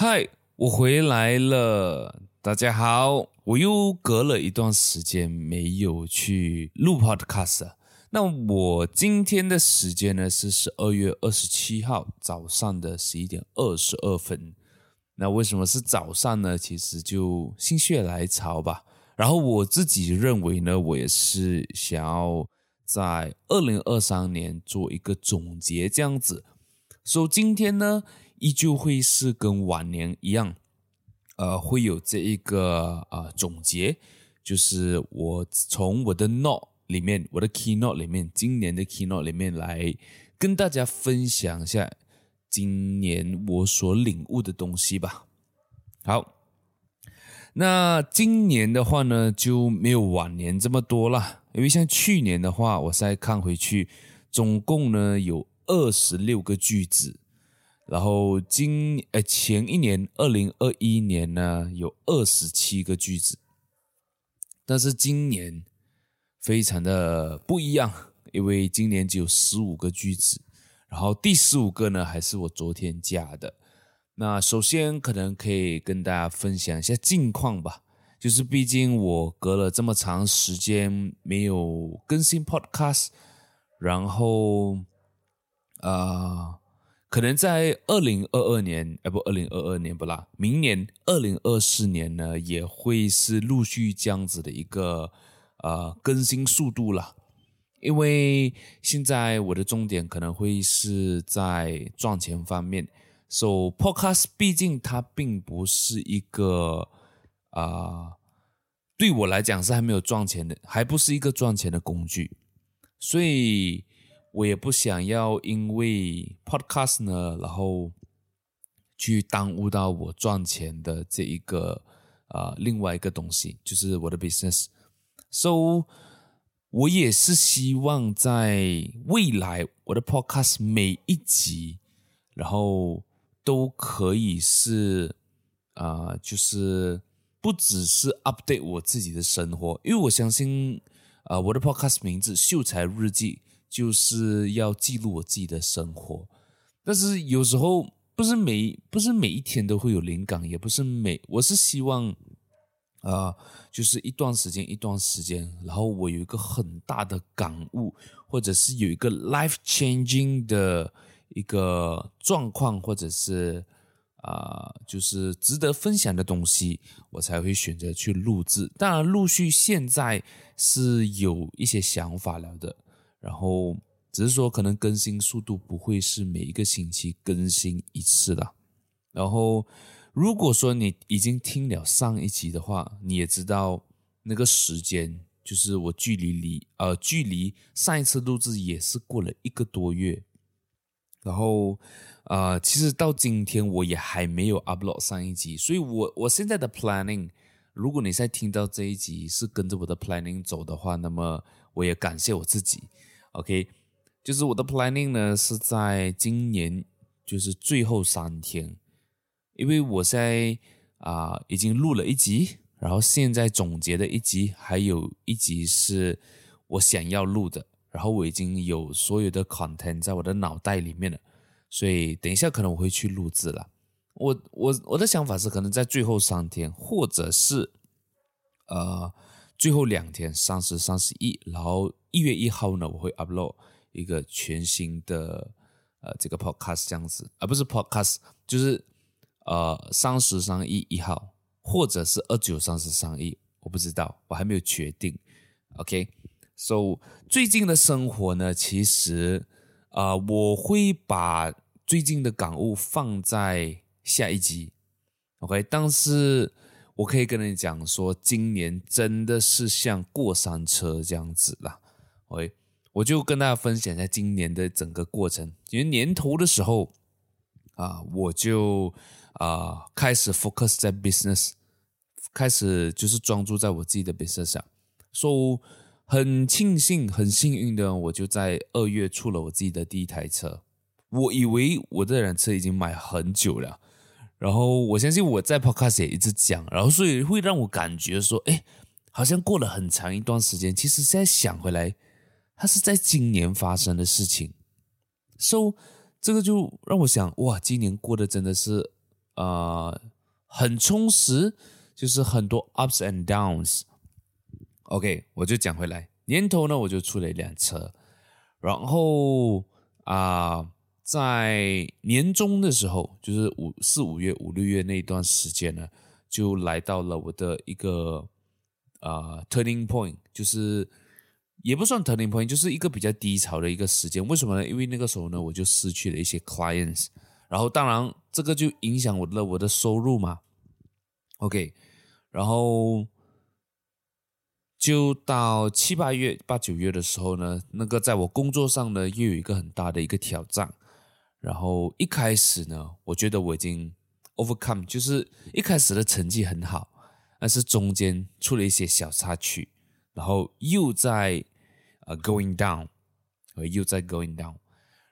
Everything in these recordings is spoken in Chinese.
嗨，我回来了，大家好。我又隔了一段时间没有去录 podcast。那我今天的时间呢是十二月二十七号早上的十一点二十二分。那为什么是早上呢？其实就心血来潮吧。然后我自己认为呢，我也是想要在二零二三年做一个总结，这样子。所以今天呢，依旧会是跟往年一样，呃，会有这一个呃总结，就是我从我的 note 里面，我的 keynote 里面，今年的 keynote 里面来跟大家分享一下今年我所领悟的东西吧。好，那今年的话呢，就没有往年这么多了，因为像去年的话，我再看回去，总共呢有二十六个句子。然后今呃前一年二零二一年呢有二十七个句子，但是今年非常的不一样，因为今年只有十五个句子，然后第十五个呢还是我昨天加的。那首先可能可以跟大家分享一下近况吧，就是毕竟我隔了这么长时间没有更新 Podcast，然后啊。可能在二零二二年，哎不，二零二二年不啦，明年二零二四年呢，也会是陆续这样子的一个呃更新速度了。因为现在我的重点可能会是在赚钱方面，so podcast 毕竟它并不是一个啊、对我来讲是还没有赚钱的，还不是一个赚钱的工具，所以。我也不想要因为 podcast 呢，然后去耽误到我赚钱的这一个啊、另外一个东西，就是我的 business。So 我也是希望在未来我的 podcast 每一集，然后都可以是啊、就是不只是 update 我自己的生活，因为我相信啊、我的 podcast 名字《秀才日记》。就是要记录我自己的生活，但是有时候不是每不是每一天都会有灵感，也不是每我是希望啊、就是一段时间一段时间，然后我有一个很大的感悟，或者是有一个 life changing 的一个状况，或者是啊、就是值得分享的东西，我才会选择去录制。当然，陆续现在是有一些想法了的。然后只是说，可能更新速度不会是每一个星期更新一次的。然后，如果说你已经听了上一集的话，你也知道那个时间，就是我距离离呃距离上一次录制也是过了一个多月。然后，呃，其实到今天我也还没有 upload 上一集，所以我我现在的 planning，如果你在听到这一集是跟着我的 planning 走的话，那么我也感谢我自己。OK，就是我的 planning 呢，是在今年就是最后三天，因为我现在啊、已经录了一集，然后现在总结的一集，还有一集是我想要录的，然后我已经有所有的 content 在我的脑袋里面了，所以等一下可能我会去录制了。我我我的想法是，可能在最后三天，或者是呃。最后两天，三十、三十一，然后一月一号呢，我会 upload 一个全新的呃这个 podcast 这样子，而、不是 podcast，就是呃三十、三一一号，或者是二九、三十、三一，我不知道，我还没有决定。OK，so、最近的生活呢，其实啊、我会把最近的感悟放在下一集。OK，但是。我可以跟你讲说，今年真的是像过山车这样子啦。喂我就跟大家分享一下今年的整个过程。因为年头的时候啊，我就啊开始 focus 在 business，开始就是专注在我自己的 business 上。所以很庆幸、很幸运的，我就在二月出了我自己的第一台车。我以为我这辆车已经买很久了。然后我相信我在 Podcast 也一直讲，然后所以会让我感觉说，哎，好像过了很长一段时间。其实现在想回来，它是在今年发生的事情。So 这个就让我想，哇，今年过得真的是呃很充实，就是很多 ups and downs。OK，我就讲回来，年头呢我就出了一辆车，然后啊、在年终的时候，就是五四五月五六月那一段时间呢，就来到了我的一个啊、呃、turning point，就是也不算 turning point，就是一个比较低潮的一个时间。为什么呢？因为那个时候呢，我就失去了一些 clients，然后当然这个就影响我的我的收入嘛。OK，然后。就到七八月、八九月的时候呢，那个在我工作上呢，又有一个很大的一个挑战。然后一开始呢，我觉得我已经 overcome，就是一开始的成绩很好，但是中间出了一些小插曲，然后又在呃 going down，呃又在 going down。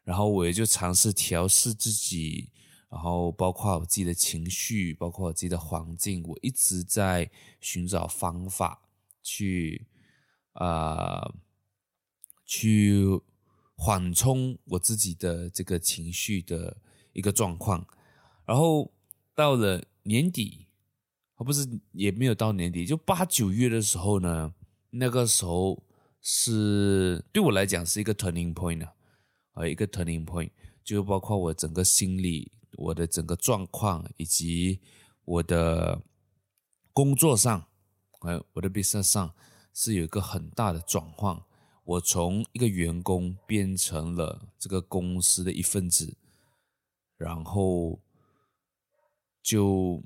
然后我也就尝试调试自己，然后包括我自己的情绪，包括我自己的环境，我一直在寻找方法。去啊、呃，去缓冲我自己的这个情绪的一个状况，然后到了年底，啊不是也没有到年底，就八九月的时候呢，那个时候是对我来讲是一个 turning point 啊，一个 turning point，就包括我整个心理、我的整个状况以及我的工作上。哎，我的 business 上是有一个很大的转换，我从一个员工变成了这个公司的一份子，然后就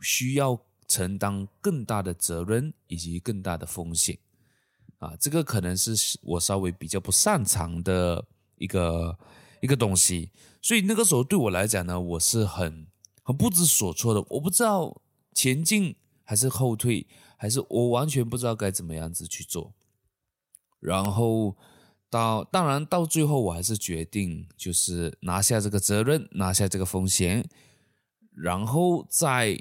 需要承担更大的责任以及更大的风险啊，这个可能是我稍微比较不擅长的一个一个东西，所以那个时候对我来讲呢，我是很很不知所措的，我不知道前进还是后退。还是我完全不知道该怎么样子去做，然后到当然到最后我还是决定就是拿下这个责任，拿下这个风险，然后在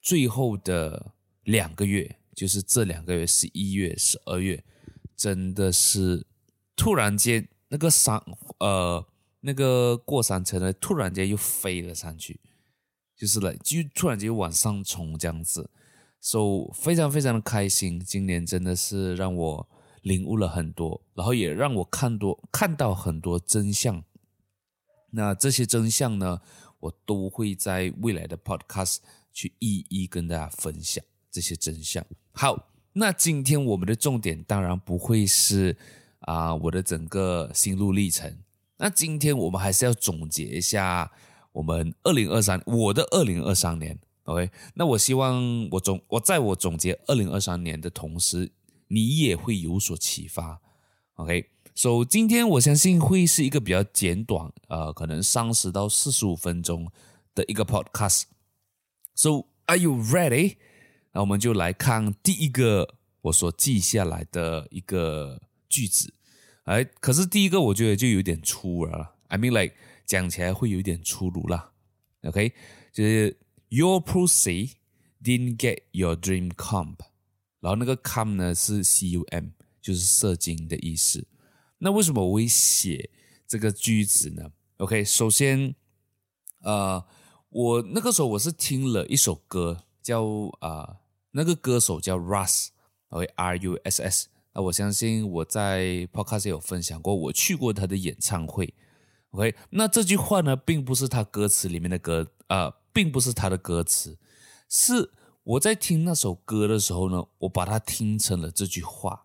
最后的两个月，就是这两个月，十一月、十二月，真的是突然间那个山呃那个过山车呢，突然间又飞了上去，就是来就突然间往上冲这样子。So 非常非常的开心，今年真的是让我领悟了很多，然后也让我看多看到很多真相。那这些真相呢，我都会在未来的 Podcast 去一一跟大家分享这些真相。好，那今天我们的重点当然不会是啊、我的整个心路历程。那今天我们还是要总结一下我们二零二三我的二零二三年。OK，那我希望我总我在我总结二零二三年的同时，你也会有所启发。OK，so 今天我相信会是一个比较简短，呃，可能三十到四十五分钟的一个 Podcast。So are you ready？那我们就来看第一个我所记下来的一个句子。哎，可是第一个我觉得就有点粗了，I mean like 讲起来会有点粗鲁啦。OK，就是。Your pussy didn't get your dream come 然后那个 comp 呢是 C U M，就是射精的意思。那为什么我会写这个句子呢？OK，首先，呃，我那个时候我是听了一首歌，叫啊、呃，那个歌手叫 Russ，OK，R U S S。那我相信我在 Podcast 有分享过，我去过他的演唱会。OK，那这句话呢，并不是他歌词里面的歌啊。呃并不是他的歌词，是我在听那首歌的时候呢，我把它听成了这句话，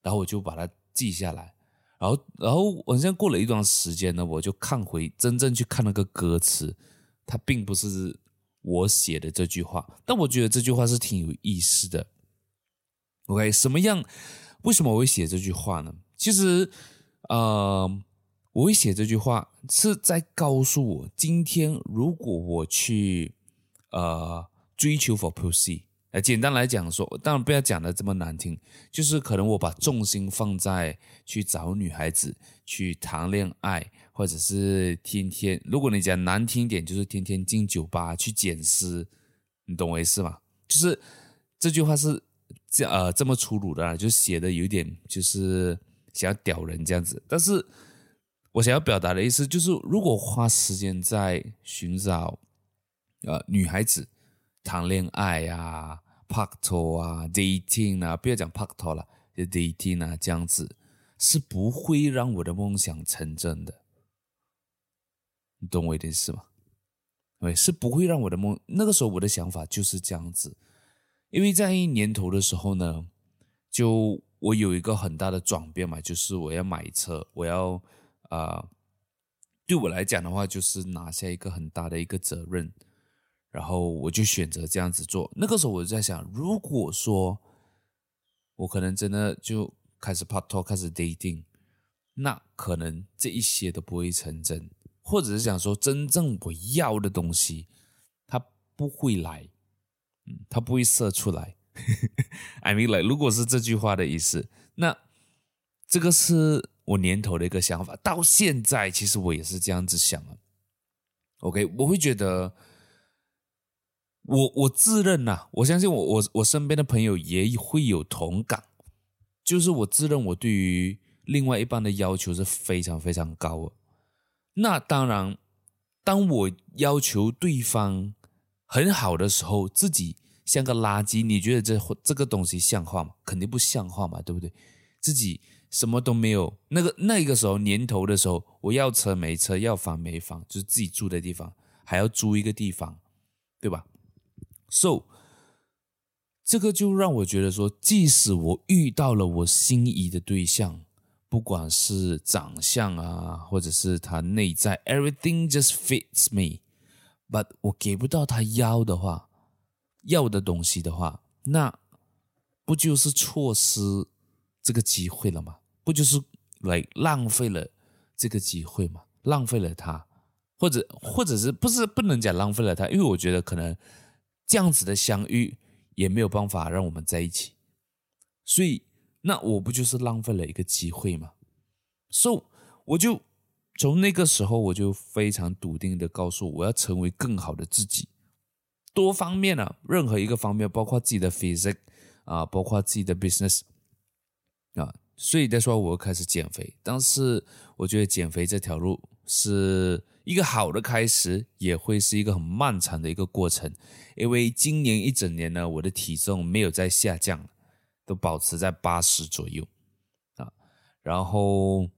然后我就把它记下来，然后，然后我现在过了一段时间呢，我就看回真正去看那个歌词，它并不是我写的这句话，但我觉得这句话是挺有意思的。OK，什么样？为什么我会写这句话呢？其实，呃。我会写这句话是在告诉我，今天如果我去呃追求 for pussy，呃，简单来讲说，当然不要讲的这么难听，就是可能我把重心放在去找女孩子、去谈恋爱，或者是天天，如果你讲难听点，就是天天进酒吧去捡尸，你懂我意思吗？就是这句话是这呃这么粗鲁的，就写的有点就是想要屌人这样子，但是。我想要表达的意思就是，如果花时间在寻找呃女孩子谈恋爱啊、拍拖啊、dating 啊，不要讲拍拖了，就 dating 啊这样子，是不会让我的梦想成真的。你懂我一点是吗？对，是不会让我的梦。那个时候我的想法就是这样子，因为在一年头的时候呢，就我有一个很大的转变嘛，就是我要买车，我要啊、对我来讲的话，就是拿下一个很大的一个责任，然后我就选择这样子做。那个时候我就在想，如果说我可能真的就开始拍拖，开始 dating，那可能这一些都不会成真。或者是想说，真正我要的东西，它不会来，嗯，它不会射出来。I mean, like，如果是这句话的意思，那这个是我年头的一个想法。到现在，其实我也是这样子想啊。OK，我会觉得，我我自认呐、我相信我我我身边的朋友也会有同感，就是我自认我对于另外一半的要求是非常非常高的。那当然，当我要求对方很好的时候，自己像个垃圾，你觉得这这个东西像话吗？肯定不像话嘛，对不对？自己什么都没有，那个那个时候年头的时候，我要车没车，要房没房，就是自己住的地方还要租一个地方，对吧？So，这个就让我觉得说，即使我遇到了我心仪的对象。不管是长相啊，或者是他内在，everything just fits me，but 我给不到他要的话，要的东西的话，那不就是错失这个机会了吗？不就是来浪费了这个机会吗？浪费了他，或者或者是不是不能讲浪费了他？因为我觉得可能这样子的相遇也没有办法让我们在一起，所以。那我不就是浪费了一个机会吗？So，我就从那个时候我就非常笃定的告诉我，要成为更好的自己，多方面啊，任何一个方面，包括自己的 physique 啊，包括自己的 business 啊，所以再说我开始减肥，但是我觉得减肥这条路是一个好的开始，也会是一个很漫长的一个过程，因为今年一整年呢，我的体重没有在下降。都保持在八十左右啊，然后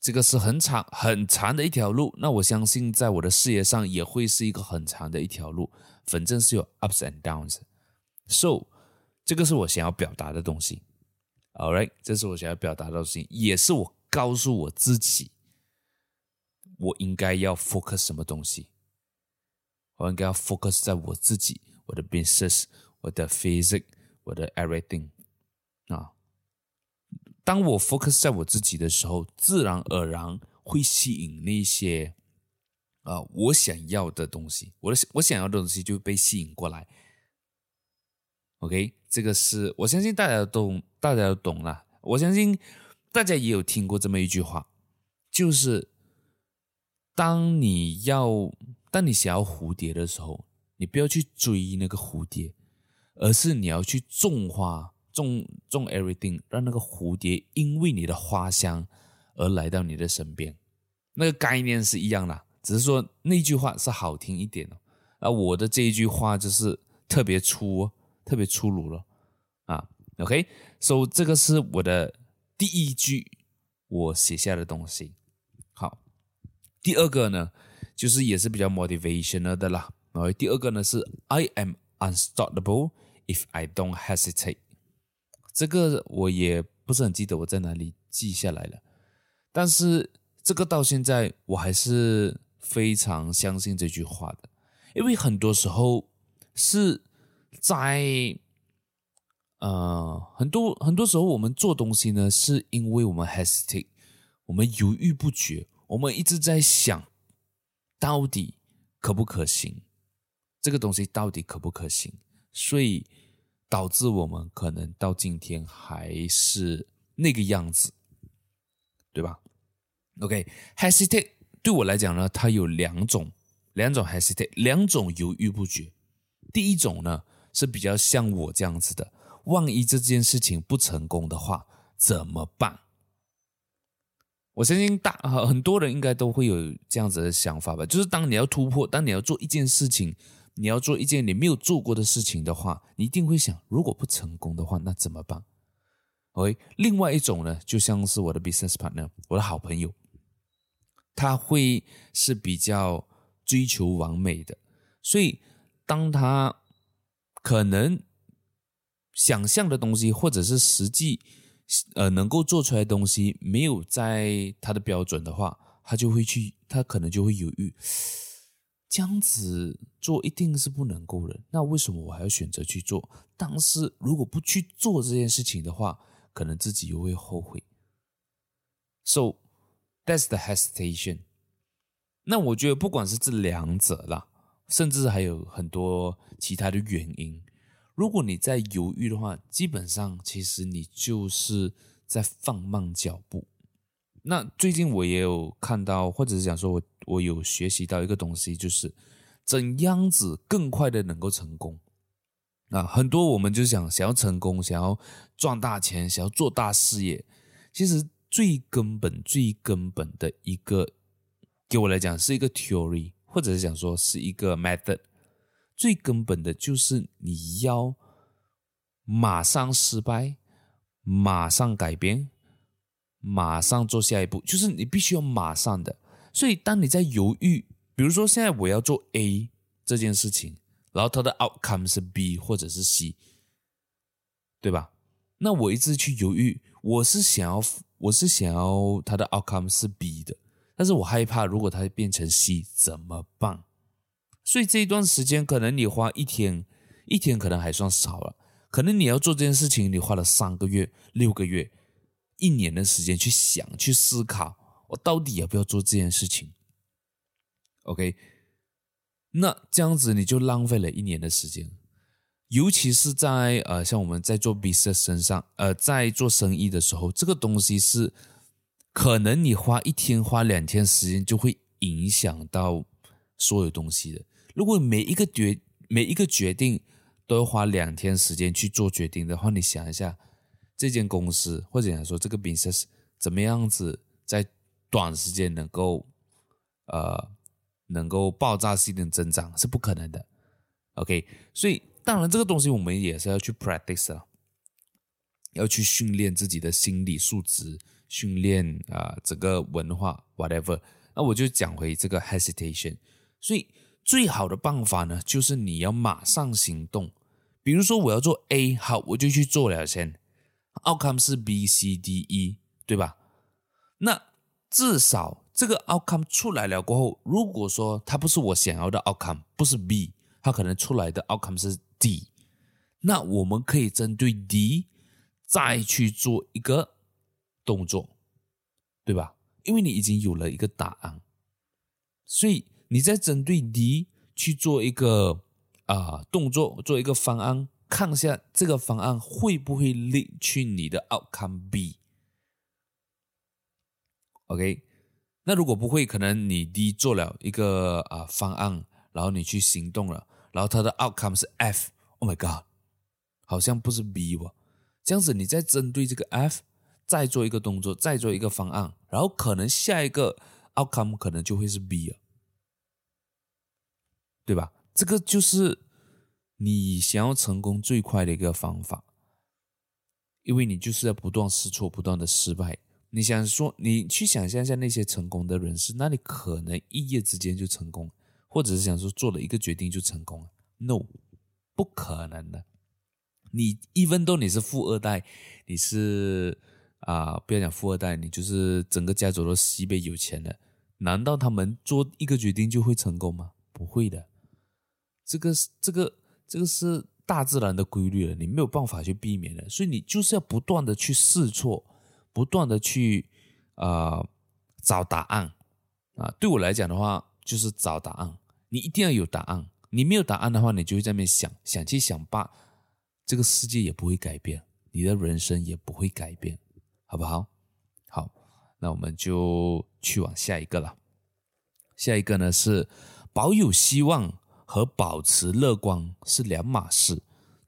这个是很长很长的一条路。那我相信在我的事业上也会是一个很长的一条路，反正是有 ups and downs。So，这个是我想要表达的东西。All right，这是我想要表达的东西，也是我告诉我自己，我应该要 focus 什么东西。我应该要 focus 在我自己，我的 business，我的 physic，我的 everything。啊，当我 focus 在我自己的时候，自然而然会吸引那些啊我想要的东西，我的我想要的东西就被吸引过来。OK，这个是我相信大家都大家都懂了。我相信大家也有听过这么一句话，就是当你要当你想要蝴蝶的时候，你不要去追那个蝴蝶，而是你要去种花。种种 everything，让那个蝴蝶因为你的花香而来到你的身边，那个概念是一样的，只是说那句话是好听一点哦。而我的这一句话就是特别粗，特别粗鲁了啊。OK，so 这个是我的第一句我写下的东西。第二个呢，就是也是比较 motivational 的啦。然后第二个呢是 I am unstoppable if I don't hesitate。这个我也不是很记得我在哪里记下来了，但是这个到现在我还是非常相信这句话的，因为很多时候是在呃很多很多时候我们做东西呢，是因为我们 hesitate，我们犹豫不决，我们一直在想到底可不可行，这个东西到底可不可行，所以。导致我们可能到今天还是那个样子，对吧？OK，hesitate、对我来讲呢，它有两种，两种 hesitate，两种犹豫不决。第一种呢是比较像我这样子的，万一这件事情不成功的话怎么办？我相信大很多人应该都会有这样子的想法吧，就是当你要突破，当你要做一件事情你要做一件你没有做过的事情的话，你一定会想，如果不成功的话，那怎么办？OK，另外一种呢，就像是我的 business partner，我的好朋友，他会是比较追求完美的，所以当他可能想象的东西，或者是实际呃能够做出来的东西没有在他的标准的话，他就会去，他可能就会犹豫。这样子做一定是不能够的，那为什么我还要选择去做？但是如果不去做这件事情的话，可能自己又会后悔。So that's the hesitation。那我觉得不管是这两者啦，甚至还有很多其他的原因，如果你在犹豫的话，基本上其实你就是在放慢脚步。那最近我也有看到，或者是讲说我我有学习到一个东西，就是怎样子更快的能够成功啊。很多我们就想想要成功，想要赚大钱，想要做大事业，其实最根本、最根本的一个，给我来讲是一个 theory，或者是讲说是一个 method。最根本的就是你要马上失败，马上改变。马上做下一步，就是你必须要马上的。所以，当你在犹豫，比如说现在我要做 A 这件事情，然后它的 outcome 是 B 或者是 C，对吧？那我一直去犹豫，我是想要，我是想要它的 outcome 是 B 的，但是我害怕如果它变成 C 怎么办？所以这一段时间，可能你花一天，一天可能还算少了，可能你要做这件事情，你花了三个月、六个月。一年的时间去想、去思考，我到底要不要做这件事情？OK，那这样子你就浪费了一年的时间，尤其是在呃，像我们在做 business 身上，呃，在做生意的时候，这个东西是可能你花一天、花两天时间就会影响到所有东西的。如果每一个决每一个决定都要花两天时间去做决定的话，你想一下。这间公司或者讲说这个 business 怎么样子在短时间能够呃能够爆炸性的增长是不可能的，OK，所以当然这个东西我们也是要去 practice 啊，要去训练自己的心理素质，训练啊、整个文化 whatever。那我就讲回这个 hesitation，所以最好的办法呢，就是你要马上行动。比如说我要做 A，好，我就去做了先。Outcome 是 B、C、D、E，对吧？那至少这个 outcome 出来了过后，如果说它不是我想要的 outcome，不是 B，它可能出来的 outcome 是 D，那我们可以针对 D 再去做一个动作，对吧？因为你已经有了一个答案，所以你再针对 D 去做一个啊、动作，做一个方案。看一下这个方案会不会 lead 去你的 outcome B？OK，那如果不会，可能你 D 做了一个啊方案，然后你去行动了，然后它的 outcome 是 F，Oh my God，好像不是 B 哦。这样子你再针对这个 F 再做一个动作，再做一个方案，然后可能下一个 outcome 可能就会是 B 了，对吧？这个就是。你想要成功最快的一个方法，因为你就是要不断试错，不断的失败。你想说，你去想象一下那些成功的人士，那你可能一夜之间就成功，或者是想说做了一个决定就成功？No，不可能的。你 even though 你是富二代，你是啊、不要讲富二代，你就是整个家族都西北有钱的，难道他们做一个决定就会成功吗？不会的。这个这个。这个是大自然的规律了，你没有办法去避免的，所以你就是要不断的去试错，不断的去啊、找答案啊。对我来讲的话，就是找答案。你一定要有答案，你没有答案的话，你就会在那边想想去想吧，这个世界也不会改变，你的人生也不会改变，好不好？好，那我们就去往下一个了。下一个呢是保有希望。和保持乐观是两码事。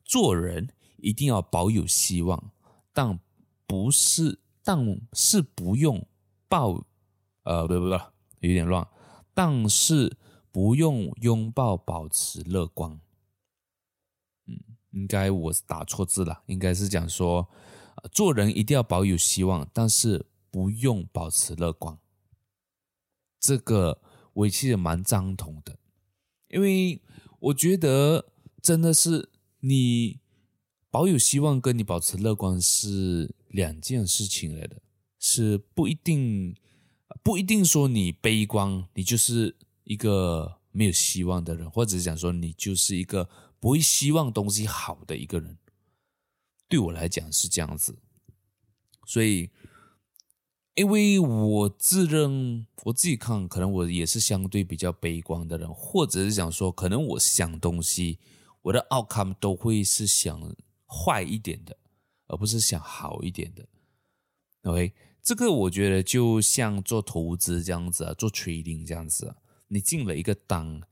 做人一定要保有希望，但不是，但是不用抱，呃，不不不，有点乱。但是不用拥抱，保持乐观。嗯，应该我打错字了，应该是讲说，做人一定要保有希望，但是不用保持乐观。这个我其实蛮赞同的，因为我觉得真的是你保有希望跟你保持乐观是两件事情来的，是不一定不一定说你悲观，你就是一个没有希望的人，或者是讲说你就是一个。不会希望东西好的一个人，对我来讲是这样子，所以，因为我自认我自己看，可能我也是相对比较悲观的人，或者是想说，可能我想东西，我的 outcome 都会是想坏一点的，而不是想好一点的。OK，这个我觉得就像做投资这样子啊，做 trading 这样子啊，你进了一个单，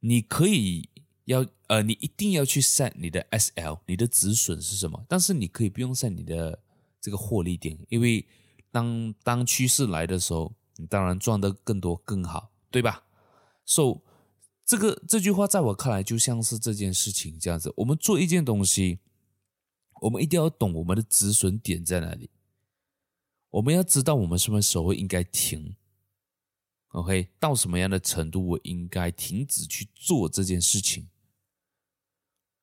你可以。要呃，你一定要去 set 你的 SL，你的止损是什么？但是你可以不用 set 你的这个获利点，因为当当趋势来的时候，你当然赚得更多更好，对吧？So 这个这句话在我看来就像是这件事情这样子，我们做一件东西，我们一定要懂我们的止损点在哪里，我们要知道我们什么时候应该停。OK，到什么样的程度我应该停止去做这件事情？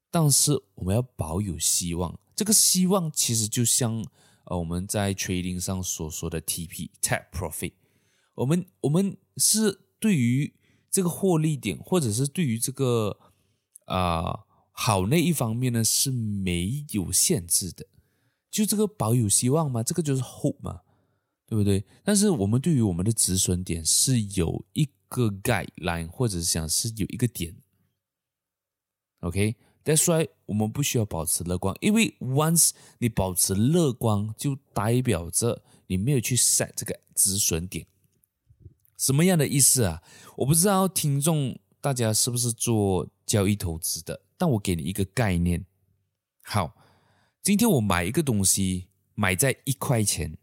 但是我们要保有希望，这个希望其实就像呃我们在 trading 上所说的 TP Take Profit，我们我们是对于这个获利点，或者是对于这个啊、好那一方面呢是没有限制的，就这个保有希望嘛，这个就是 hope 嘛，对不对？但是我们对于我们的止损点是有一个 guideline，或者想是有一个点，OK。但是我们不需要保持乐观，因为 once 你保持乐观，就代表着你没有去 set 这个止损点。什么样的意思啊？我不知道听众大家是不是做交易投资的，但我给你一个概念。好，今天我买一个东西，买在一块钱，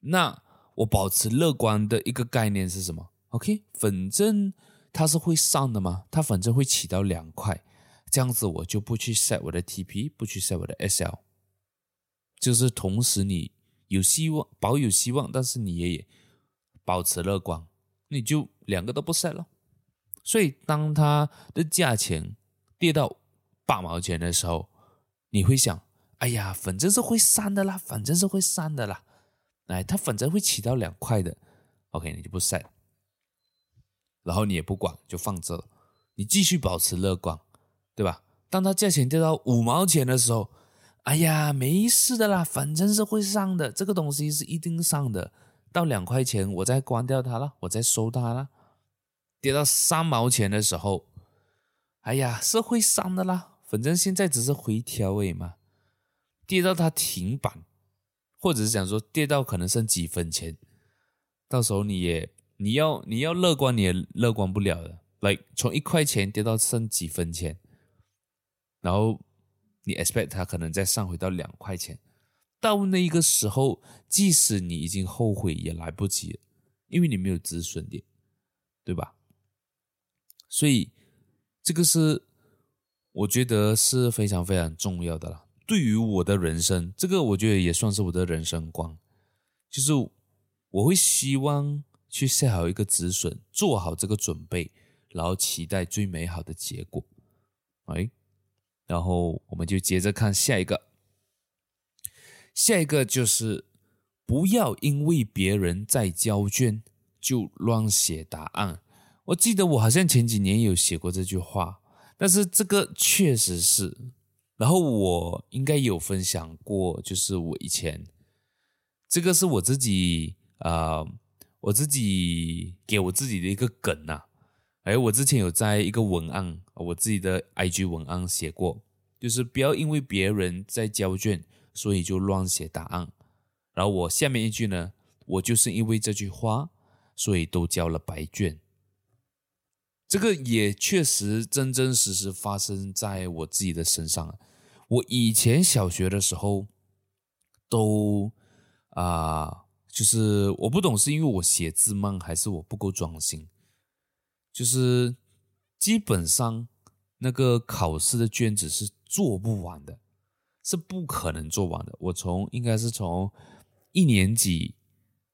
那我保持乐观的一个概念是什么？OK，反正它是会上的嘛，它反正会起到两块。这样子我就不去 set 我的 TP，不去 set 我的 SL，就是同时你有希望，保有希望，但是你也保持乐观，你就两个都不 set 了。所以当它的价钱跌到八毛钱的时候，你会想：哎呀，反正是会上的啦，反正是会上的啦，哎，它反正会起到两块的，OK，你就不 set，然后你也不管，就放着，你继续保持乐观。对吧？当它价钱跌到五毛钱的时候，哎呀，没事的啦，反正是会上的，这个东西是一定上的。到两块钱，我再关掉它了，我再收它了。跌到三毛钱的时候，哎呀，是会上的啦，反正现在只是回调而已嘛。跌到它停板，或者是讲说跌到可能剩几分钱，到时候你也你要你要乐观，你也乐观不了的。来，从一块钱跌到剩几分钱。然后你 expect 它可能再上回到两块钱，到那一个时候，即使你已经后悔也来不及了，因为你没有止损点，对吧？所以这个是我觉得是非常非常重要的了。对于我的人生，这个我觉得也算是我的人生观，就是我会希望去设好一个止损，做好这个准备，然后期待最美好的结果，哎。然后我们就接着看下一个，下一个就是不要因为别人在交卷就乱写答案。我记得我好像前几年有写过这句话，但是这个确实是。然后我应该有分享过，就是我以前这个是我自己啊、我自己给我自己的一个梗呐、啊。哎，我之前有在一个文案，我自己的 IG 文案写过，就是不要因为别人在交卷，所以就乱写答案。然后我下面一句呢，我就是因为这句话，所以都交了白卷。这个也确实真真实实发生在我自己的身上。我以前小学的时候，都啊、就是我不懂是因为我写字慢，还是我不够专心。就是基本上那个考试的卷子是做不完的，是不可能做完的。我从应该是从一年级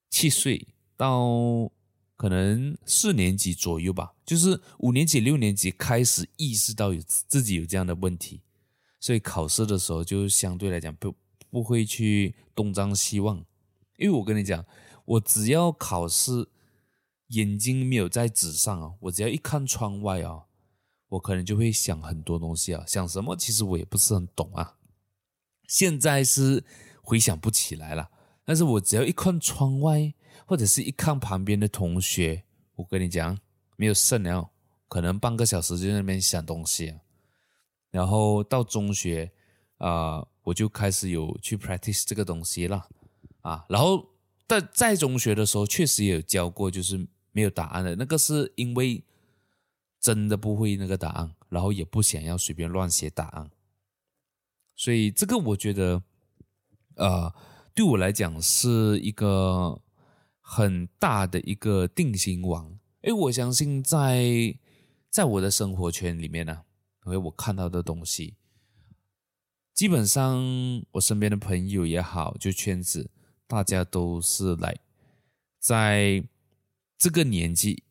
七岁到可能四年级左右吧，就是五年级六年级开始意识到有自己有这样的问题，所以考试的时候就相对来讲不不会去东张西望，因为我跟你讲，我只要考试。眼睛没有在纸上啊，我只要一看窗外啊，我可能就会想很多东西啊，想什么其实我也不是很懂啊。现在是回想不起来了，但是我只要一看窗外，或者是一看旁边的同学，我跟你讲，没有剩了，可能半个小时就在那边想东西啊。然后到中学啊，我就开始有去 practice 这个东西了啊。然后在在中学的时候，确实也有教过，就是。没有答案的那个是因为真的不会那个答案，然后也不想要随便乱写答案，所以这个我觉得，呃，对我来讲是一个很大的一个定心丸。因为我相信在在我的生活圈里面呢，因为我看到的东西，基本上我身边的朋友也好，就圈子，大家都是来在。这个年纪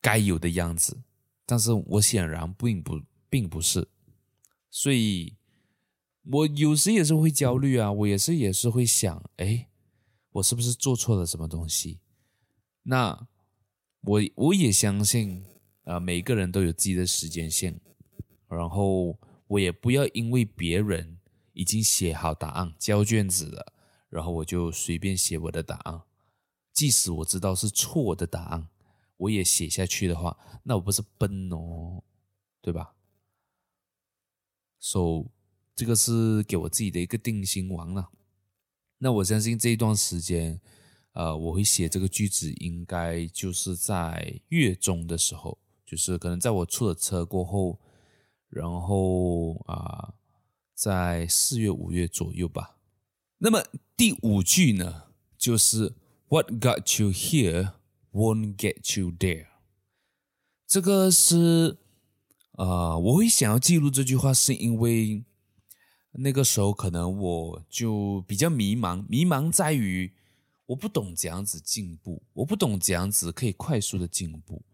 该有的样子，但是我显然并不并不是，所以我有时也是会焦虑啊，我也是也是会想，哎，我是不是做错了什么东西？那我我也相信啊，每个人都有自己的时间线，然后我也不要因为别人已经写好答案交卷子了，然后我就随便写我的答案。即使我知道是错的答案，我也写下去的话，那我不是笨哦，对吧？So，这个是给我自己的一个定心丸了。那我相信这一段时间，呃，我会写这个句子，应该就是在月中的时候，就是可能在我出了车过后，然后啊、在四月五月左右吧。那么第五句呢，就是。What got you here won't get you there。这个是，呃，我会想要记录这句话，是因为那个时候可能我就比较迷茫，迷茫在于我不懂怎样子进步，我不懂怎样子可以快速的进步，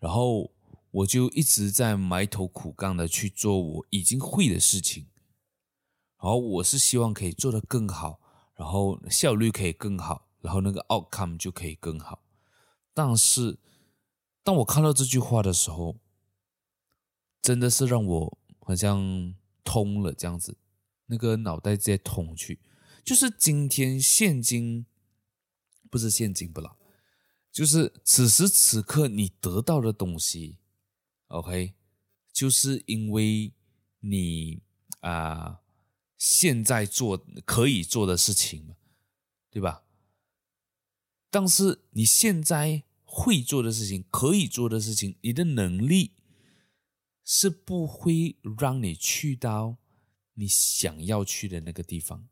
然后我就一直在埋头苦干的去做我已经会的事情，然后我是希望可以做得更好，然后效率可以更好。然后那个 outcome 就可以更好，但是当我看到这句话的时候，真的是让我好像通了这样子，那个脑袋直接通去，就是今天现今不是现今不啦，就是此时此刻你得到的东西，OK，就是因为你啊、现在做可以做的事情嘛，对吧？但是你现在会做的事情，可以做的事情，你的能力是不会让你去到你想要去的那个地方，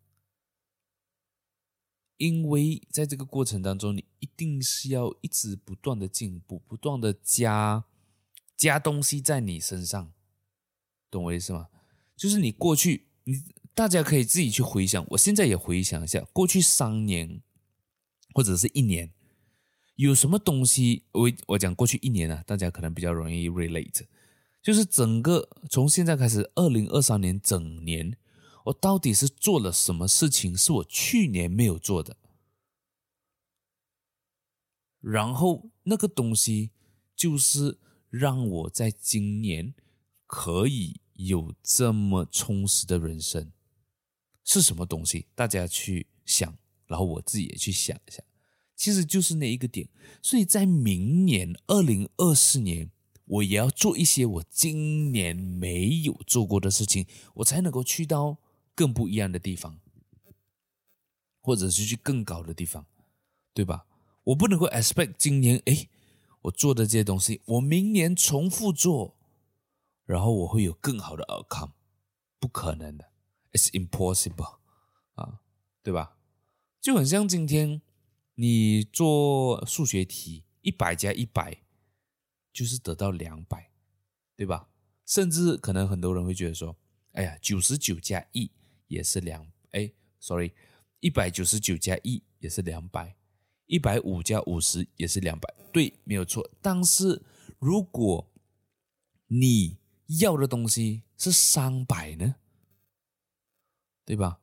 因为在这个过程当中，你一定是要一直不断的进步，不断的加加东西在你身上，懂我意思吗？就是你过去，你大家可以自己去回想，我现在也回想一下过去三年。或者是一年，有什么东西？我我讲过去一年啊，大家可能比较容易 relate，就是整个从现在开始，二零二三年整年，我到底是做了什么事情是我去年没有做的？然后那个东西就是让我在今年可以有这么充实的人生，是什么东西？大家去想。然后我自己也去想一下，其实就是那一个点。所以在明年二零二四年，我也要做一些我今年没有做过的事情，我才能够去到更不一样的地方，或者是去更高的地方，对吧？我不能够 expect 今年，哎，我做的这些东西，我明年重复做，然后我会有更好的 outcome，不可能的，it's impossible 啊，对吧？就很像今天你做数学题，一百加一百就是得到两百，对吧？甚至可能很多人会觉得说，哎呀，九十九加一也是两，哎，sorry，一百九十九加一也是两百，一百五加五十也是两百，对，没有错。但是如果你要的东西是三百呢，对吧？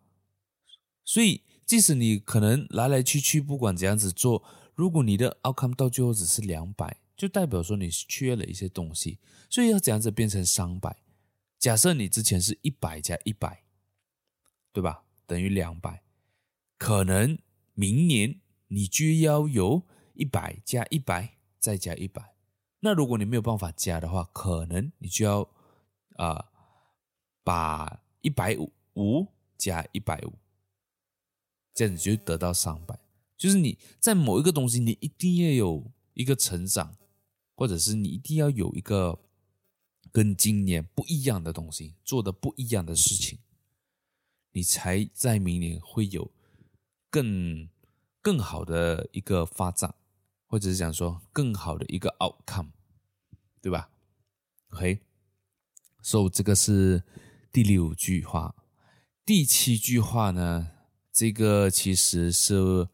所以，即使你可能来来去去，不管怎样子做，如果你的 outcome 到最后只是两百，就代表说你缺了一些东西，所以要怎样子变成三百？假设你之前是一百加一百，对吧？等于两百，可能明年你就要有一百加一百再加一百。那如果你没有办法加的话，可能你就要啊、呃，把一百五加一百五，这样子就得到三百。就是你在某一个东西，你一定要有一个成长，或者是你一定要有一个跟今年不一样的东西，做的不一样的事情，你才在明年会有更更好的一个发展。或者是讲说更好的一个 outcome，对吧？OK，so 这个是第六句话。第七句话呢，这个其实是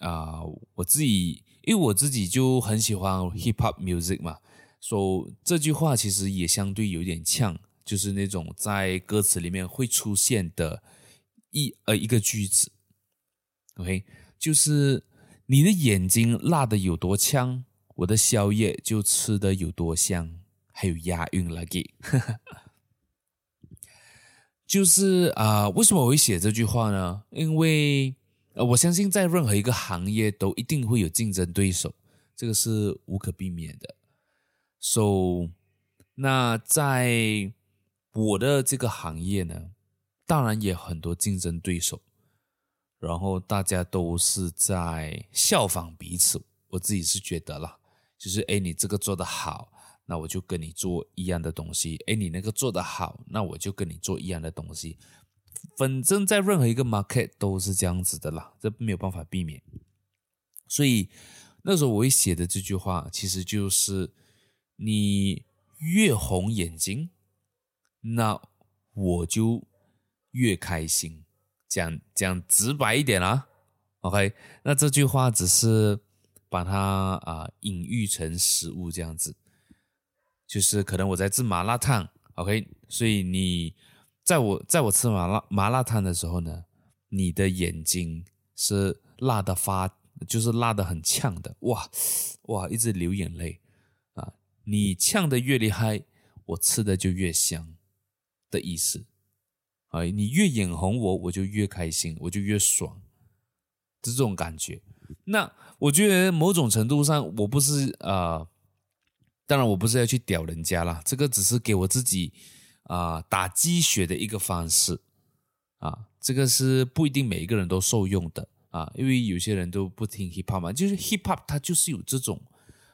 啊、我自己因为我自己就很喜欢 hip hop music 嘛，所以这句话其实也相对有点呛，就是那种在歌词里面会出现的一呃一个句子。OK，就是。你的眼睛辣的有多呛，我的宵夜就吃的有多香，还有押韵了给，就是啊、为什么我会写这句话呢？因为呃，我相信在任何一个行业都一定会有竞争对手，这个是无可避免的。So，那在我的这个行业呢，当然也很多竞争对手。然后大家都是在效仿彼此，我自己是觉得啦，就是哎，你这个做得好，那我就跟你做一样的东西；哎，你那个做得好，那我就跟你做一样的东西。反正，在任何一个 market 都是这样子的啦，这没有办法避免。所以那时候我会写的这句话，其实就是你越红眼睛，那我就越开心。讲讲直白一点啊，OK，那这句话只是把它啊、隐喻成食物这样子，就是可能我在吃麻辣烫，OK，所以你在我在我吃麻辣麻辣烫的时候呢，你的眼睛是辣的发，就是辣的很呛的，哇哇，一直流眼泪啊，你呛的越厉害，我吃的就越香的意思。啊，你越眼红我，我就越开心，我就越爽，是这种感觉。那我觉得某种程度上，我不是啊、呃，当然我不是要去屌人家啦，这个只是给我自己啊、打鸡血的一个方式啊。这个是不一定每一个人都受用的啊，因为有些人都不听 hip hop 嘛，就是 hip hop 它就是有这种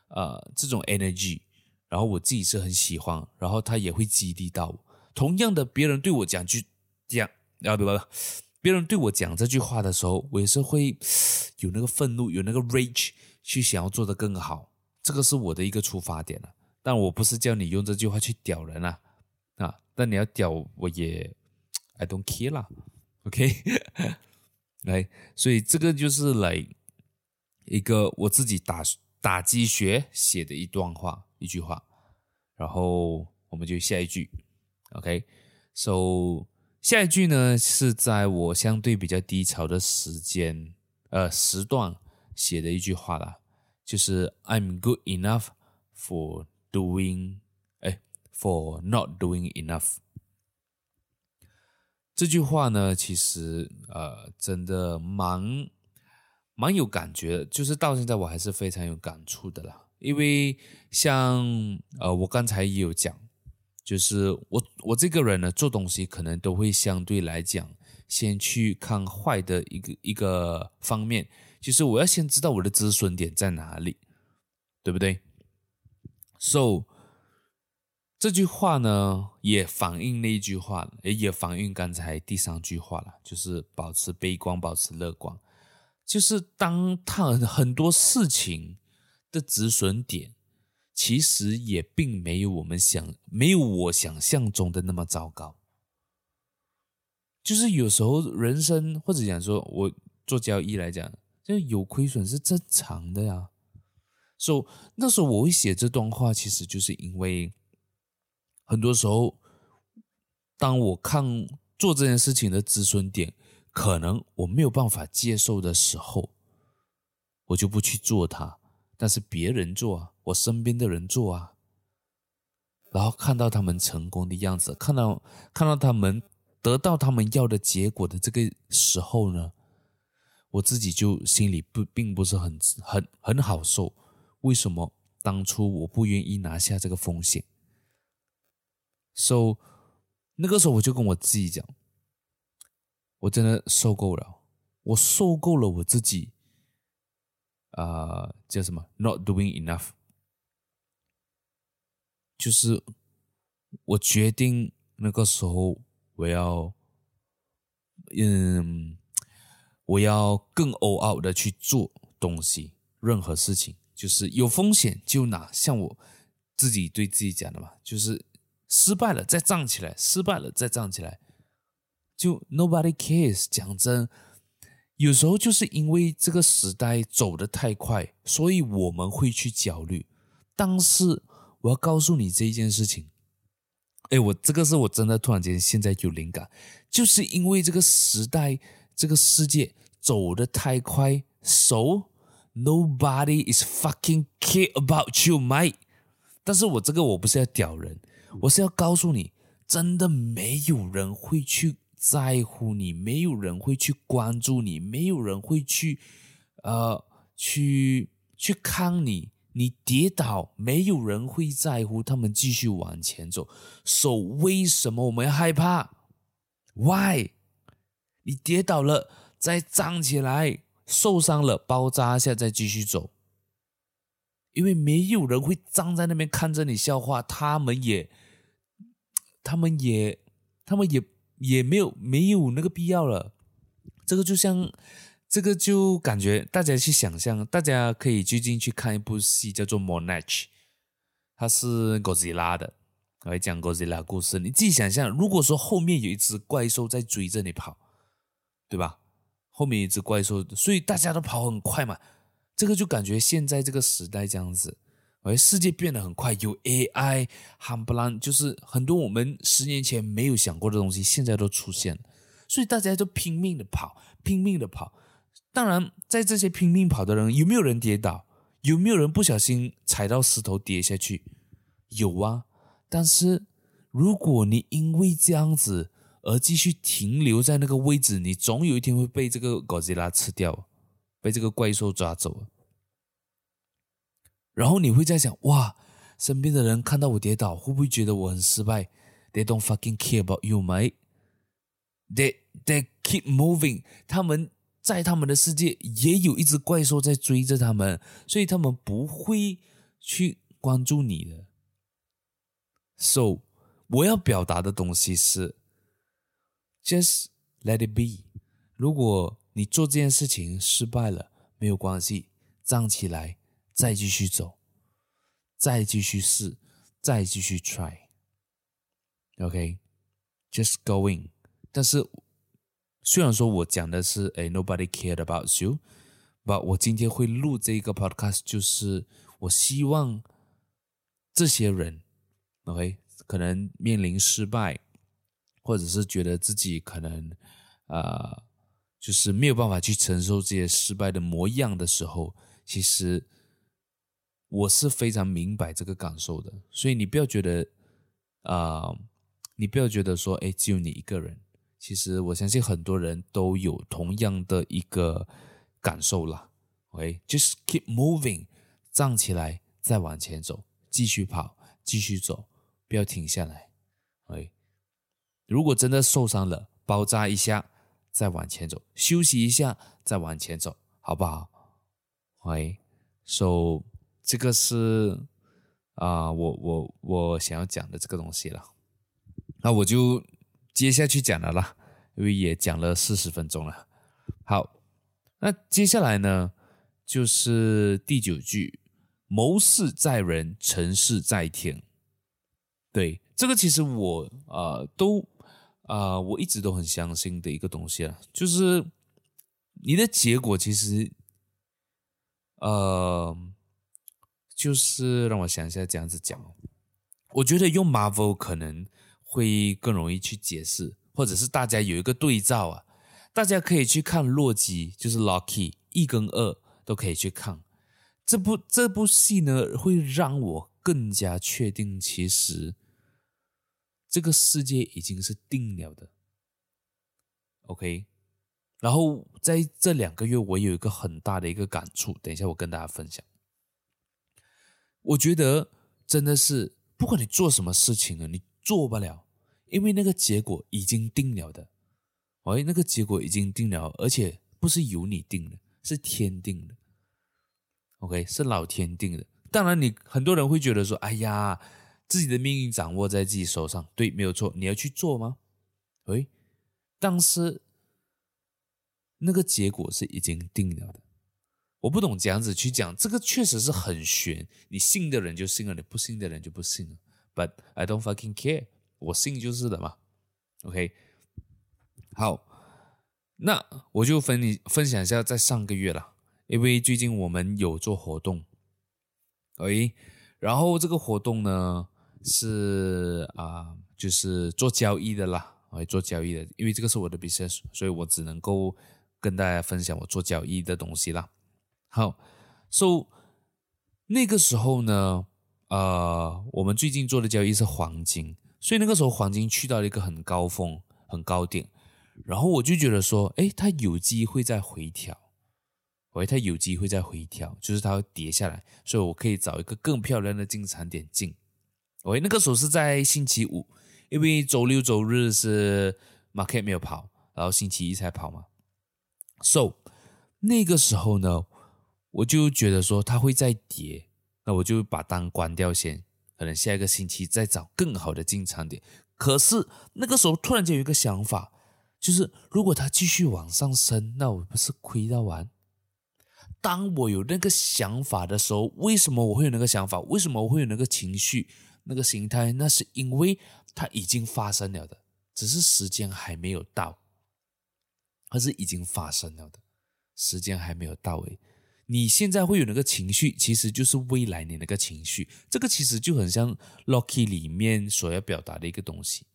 呃这种 energy，然后我自己是很喜欢，然后它也会激励到我。同样的，别人对我讲句。这样啊不不，别人对我讲这句话的时候，我也是会有那个愤怒，有那个 rage 去想要做得更好。这个是我的一个出发点了。但我不是叫你用这句话去屌人啊啊！但你要屌我也 I don't care 啦，OK？来，所以这个就是来一个我自己打打鸡血写的一段话，一句话。然后我们就下一句，OK？So 下一句呢，是在我相对比较低潮的时间，呃时段写的一句话啦，就是 I'm good enough for doing，哎，for not doing enough。这句话呢，其实呃真的蛮蛮有感觉，就是到现在我还是非常有感触的啦，因为像呃我刚才也有讲。就是我我这个人呢，做东西可能都会相对来讲，先去看坏的一个一个方面，其实我要先知道我的止损点在哪里，对不对？So 这句话呢，也反映那一句话，也反映刚才第三句话了，就是保持悲观，保持乐观。就是当他很多事情的止损点，其实也并没有我们想，没有我想象中的那么糟糕。就是有时候人生或者讲说，我做交易来讲，就有亏损是正常的呀。所以那时候我会写这段话，其实就是因为很多时候，当我看做这件事情的止损点，可能我没有办法接受的时候，我就不去做它。但是别人做啊，我身边的人做啊，然后看到他们成功的样子，看到看到他们得到他们要的结果的这个时候呢，我自己就心里不并不是很很很好受。为什么当初我不愿意拿下这个风险？So 那个时候我就跟我自己讲，我真的受够了，我受够了我自己。啊、呃，叫什么？Not doing enough，就是我决定那个时候我要，嗯，我要更 all out 的去做东西，任何事情就是有风险就拿。像我自己对自己讲的嘛，就是失败了再站起来，失败了再站起来，就 nobody cares。讲真。有时候就是因为这个时代走得太快，所以我们会去焦虑。但是我要告诉你这一件事情，哎，我这个是我真的突然间现在有灵感，就是因为这个时代、这个世界走得太快，so nobody is fucking care about you, mate。但是我这个我不是要屌人，我是要告诉你，真的没有人会去。在乎你，没有人会去关注你，没有人会去，呃，去去看你。你跌倒，没有人会在乎，他们继续往前走。So，为什么我们要害怕？Why？你跌倒了，再站起来；受伤了，包扎一下，再继续走。因为没有人会站在那边看着你笑话，他们也，他们也，他们也。也没有没有那个必要了，这个就像，这个就感觉大家去想象，大家可以最近去看一部戏叫做《Monarch》，它是哥吉拉的，我会讲哥吉拉故事。你自己想象，如果说后面有一只怪兽在追着你跑，对吧？后面一只怪兽，所以大家都跑很快嘛，这个就感觉现在这个时代这样子。而世界变得很快，有 AI，夯不啷，就是很多我们十年前没有想过的东西，现在都出现了，所以大家都拼命的跑，拼命的跑。当然，在这些拼命跑的人，有没有人跌倒？有没有人不小心踩到石头跌下去？有啊。但是，如果你因为这样子而继续停留在那个位置，你总有一天会被这个哥吉拉吃掉，被这个怪兽抓走。然后你会在想，哇，身边的人看到我跌倒，会不会觉得我很失败？They don't fucking care about you, mate. They they keep moving. 他们在他们的世界也有一只怪兽在追着他们，所以他们不会去关注你的。So，我要表达的东西是，just let it be。如果你做这件事情失败了，没有关系，站起来。再继续走，再继续试，再继续 try，OK，just going。但是虽然说我讲的是诶，nobody cared about you，but 我今天会录这个 podcast，就是我希望这些人，OK，可能面临失败，或者是觉得自己可能啊、呃，就是没有办法去承受这些失败的模样的时候，其实。我是非常明白这个感受的，所以你不要觉得，啊、你不要觉得说，哎，只有你一个人。其实我相信很多人都有同样的一个感受啦。OK，just keep moving，站起来，再往前走，继续跑，继续走，不要停下来。如果真的受伤了，包扎一下，再往前走，休息一下，再往前走，好不好？OK，so。这个是啊、我我我想要讲的这个东西了，那我就接下去讲了啦，因为也讲了四十分钟了。好，那接下来呢，就是第九句，谋事在人，成事在天。对，这个其实我呃都啊、我一直都很相信的一个东西啊，就是你的结果其实呃，就是让我想一下这样子讲，我觉得用 Marvel 可能会更容易去解释，或者是大家有一个对照啊，大家可以去看洛基，就是 Loki 一跟二都可以去看。这部这部戏呢，会让我更加确定，其实这个世界已经是定了的。OK，然后在这两个月，我有一个很大的一个感触，等一下我跟大家分享。我觉得真的是，不管你做什么事情啊，你做不了，因为那个结果已经定了的。哎，那个结果已经定了，而且不是由你定的，是天定的。OK，是老天定的。当然，你很多人会觉得说：“哎呀，自己的命运掌握在自己手上。”对，没有错。你要去做吗？诶，但是那个结果是已经定了的。我不懂这样子去讲，这个确实是很玄。你信的人就信了，你不信的人就不信了。But I don't fucking care，我信就是了嘛。OK，好，那我就分你分享一下，在上个月了。因为最近我们有做活动，诶，然后这个活动呢是啊、就是做交易的啦，诶，做交易的，因为这个是我的 business，所以我只能够跟大家分享我做交易的东西啦。好，so 那个时候呢，呃，我们最近做的交易是黄金，所以那个时候黄金去到了一个很高峰、很高点，然后我就觉得说，诶，它有机会再回调。喂，它有机会再回调，就是它会跌下来，所以我可以找一个更漂亮的进场点进。喂，那个时候是在星期五，因为周六周日是 market 没有跑，然后星期一才跑嘛。So 那个时候呢，我就觉得说它会再跌，那我就把单关掉先，可能下一个星期再找更好的进场点。可是那个时候突然间有一个想法，就是如果它继续往上升，那我不是亏到完？当我有那个想法的时候，为什么我会有那个想法？为什么我会有那个情绪、那个心态？那是因为它已经发生了的，只是时间还没有到。它是已经发生了的，时间还没有到。诶，你现在会有那个情绪，其实就是未来你那个情绪。这个其实就很像《Loki》里面所要表达的一个东西。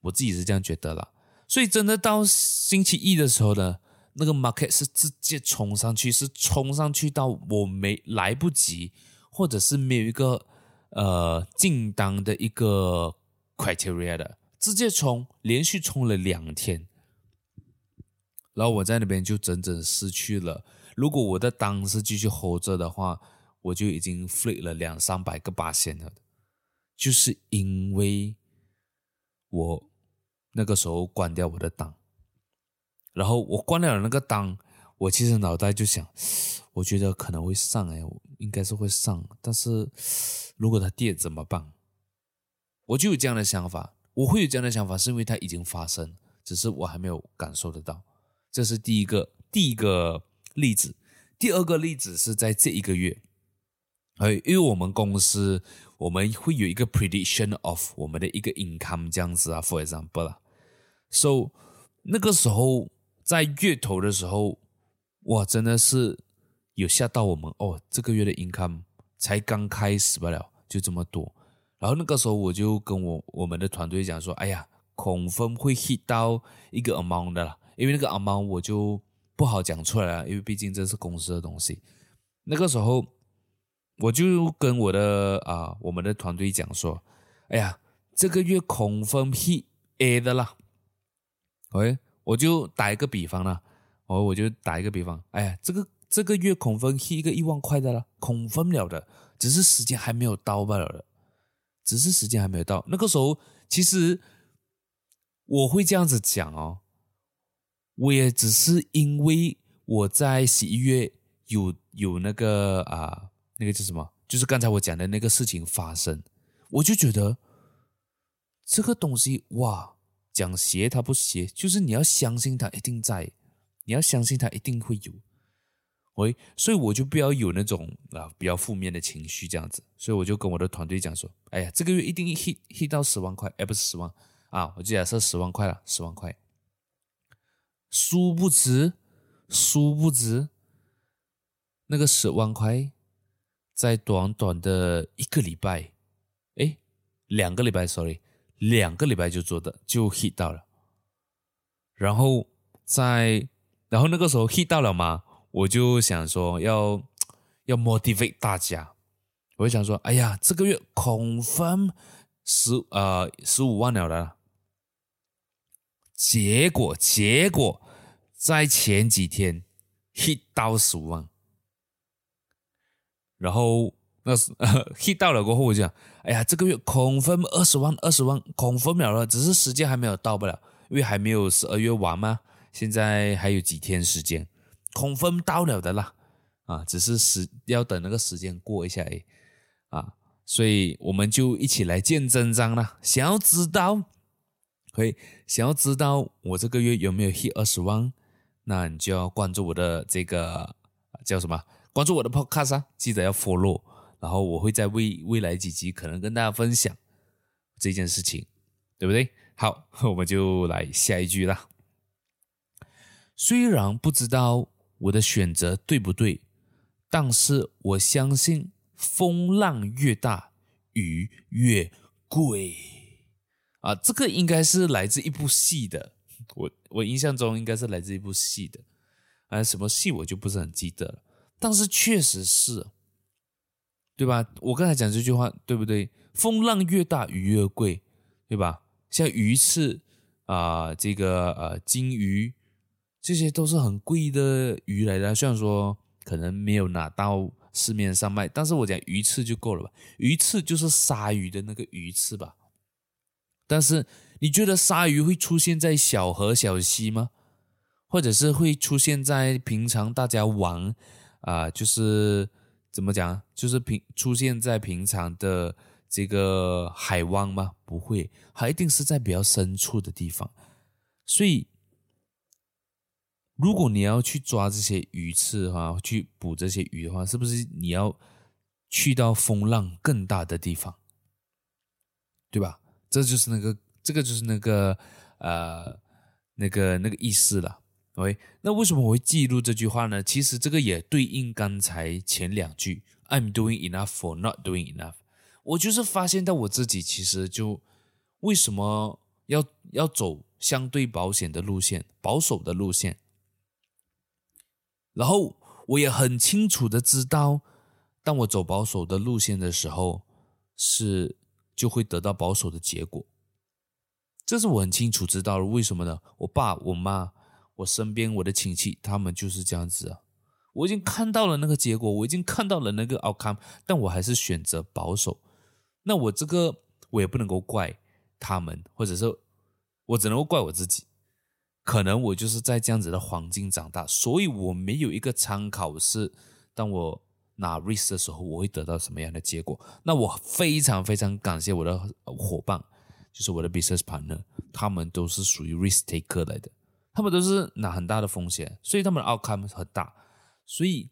我自己是这样觉得啦。所以真的到星期一的时候呢，那个 market 是直接冲上去，是冲上去到我没来不及，或者是没有一个呃进档的一个 criteria 的，直接冲，连续冲了两天，然后我在那边就整整失去了。如果我的档是继续 hold 着的话，我就已经 flip 了两三百个八仙了，就是因为我那个时候关掉我的档。然后我关掉了那个档，我其实脑袋就想，我觉得可能会上哎，应该是会上，但是如果它跌怎么办？我就有这样的想法，我会有这样的想法，是因为它已经发生，只是我还没有感受得到。这是第一个第一个例子。第二个例子是在这一个月，哎，因为我们公司我们会有一个 prediction of 我们的一个 income 这样子啊，for example 啦，so 那个时候。在月头的时候，哇，真的是有吓到我们哦！这个月的 income 才刚开始不了，就这么多。然后那个时候我就跟我我们的团队讲说：“哎呀，恐分会 hit 到一个 amount 的啦，因为那个 amount 我就不好讲出来了，因为毕竟这是公司的东西。”那个时候我就跟我的啊我们的团队讲说：“哎呀，这个月恐分 hit A 的啦。”喂。我就打一个比方了，我我就打一个比方，哎呀，这个这个月恐分一个一万块的了，恐分了的，只是时间还没有到罢了，只是时间还没有到。那个时候，其实我会这样子讲哦，我也只是因为我在十一月有有那个啊，那个叫什么，就是刚才我讲的那个事情发生，我就觉得这个东西哇。讲邪它不邪，就是你要相信它一定在，你要相信它一定会有。喂，所以我就不要有那种啊比较负面的情绪这样子，所以我就跟我的团队讲说，哎呀，这个月一定 hit hit 到十万块，哎，不是十万啊，我记得是十万块了，十万块。殊不知，殊不知，那个十万块在短短的一个礼拜，哎，两个礼拜，sorry，两个礼拜就做的就 hit 到了，然后在，然后那个时候 hit 到了嘛。我就想说要 要 motivate 大家，我就想说，哎呀，这个月 confirm 十呃十五万了的，结果结果在前几天 hit 到十五万，然后那是 hit 到了过后，我就想，哎呀，这个月 confirm 二十万二十万 confirm 了了，只是时间还没有到不了，因为还没有十二月完嘛，现在还有几天时间。空分到了的啦，啊，只是时要等那个时间过一下诶，啊，所以我们就一起来见真章啦。想要知道，可以想要知道我这个月有没有 hit 二十万，那你就要关注我的这个叫什么？关注我的 podcast 啊，记得要 follow，然后我会在未未来几集可能跟大家分享这件事情，对不对？好，我们就来下一句啦。虽然不知道。我的选择对不对？但是我相信风浪越大，鱼越贵啊！这个应该是来自一部戏的，我我印象中应该是来自一部戏的，啊，什么戏我就不是很记得了。但是确实是，对吧？我刚才讲这句话对不对？风浪越大，鱼越贵，对吧？像鱼翅啊，这个呃金鱼。这些都是很贵的鱼来的，虽然说可能没有拿到市面上卖，但是我讲鱼翅就够了吧？鱼翅就是鲨鱼的那个鱼翅吧？但是你觉得鲨鱼会出现在小河小溪吗？或者是会出现在平常大家玩啊、就是怎么讲？就是平出现在平常的这个海湾吗？不会，它一定是在比较深处的地方，所以。如果你要去抓这些鱼刺的话，去捕这些鱼的话，是不是你要去到风浪更大的地方，对吧？这就是那个，这个就是那个，呃，那个那个意思了。OK，那为什么我会记录这句话呢？其实这个也对应刚才前两句，I'm doing enough for not doing enough。我就是发现到我自己其实就为什么要要走相对保险的路线，保守的路线。然后我也很清楚的知道，当我走保守的路线的时候，是就会得到保守的结果。这是我很清楚知道的。为什么呢？我爸、我妈、我身边我的亲戚，他们就是这样子啊。我已经看到了那个结果，我已经看到了那个 outcome，但我还是选择保守。那我这个我也不能够怪他们，或者说，我只能够怪我自己。可能我就是在这样子的环境长大，所以我没有一个参考是，当我拿 risk 的时候，我会得到什么样的结果。那我非常非常感谢我的伙伴，就是我的 business partner，他们都是属于 risk taker 来的，他们都是拿很大的风险，所以他们的 outcome 很大，所以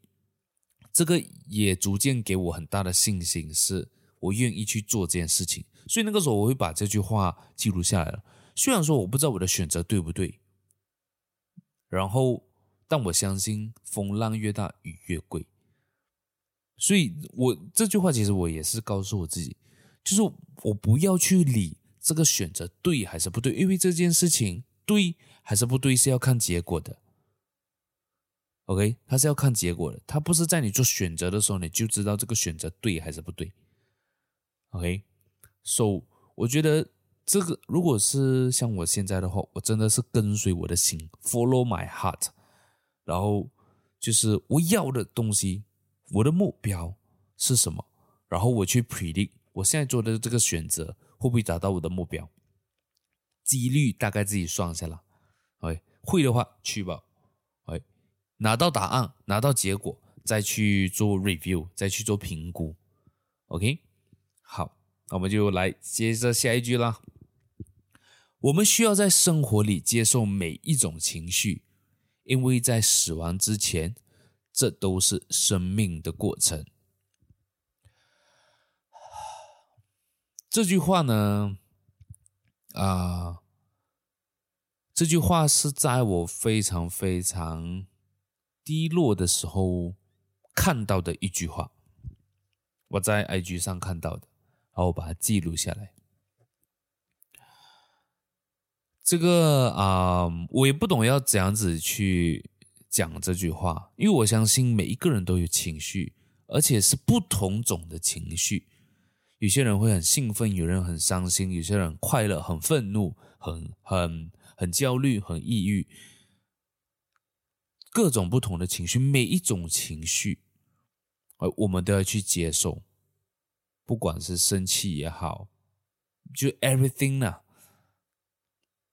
这个也逐渐给我很大的信心，是我愿意去做这件事情。所以那个时候我会把这句话记录下来了，虽然说我不知道我的选择对不对。然后，但我相信风浪越大，鱼越贵。所以我这句话其实我也是告诉我自己，就是我不要去理这个选择对还是不对，因为这件事情对还是不对是要看结果的。OK，它是要看结果的，它不是在你做选择的时候你就知道这个选择对还是不对。OK，so 我觉得。这个如果是像我现在的话，我真的是跟随我的心，follow my heart，然后就是我要的东西，我的目标是什么，然后我去 predict 我现在做的这个选择会不会达到我的目标，几率大概自己算一下啦。哎，会的话去吧，哎，拿到答案，拿到结果，再去做 review，再去做评估，OK，好，那我们就来接着下一句啦。我们需要在生活里接受每一种情绪，因为在死亡之前，这都是生命的过程。这句话呢，啊、这句话是在我非常非常低落的时候看到的一句话，我在 IG 上看到的，然后我把它记录下来。这个啊、我也不懂要怎样子去讲这句话，因为我相信每一个人都有情绪，而且是不同种的情绪。有些人会很兴奋，有人很伤心，有些人快乐、很愤怒、很很很焦虑、很抑郁，各种不同的情绪，每一种情绪，呃，我们都要去接受，不管是生气也好，就 everything 呢、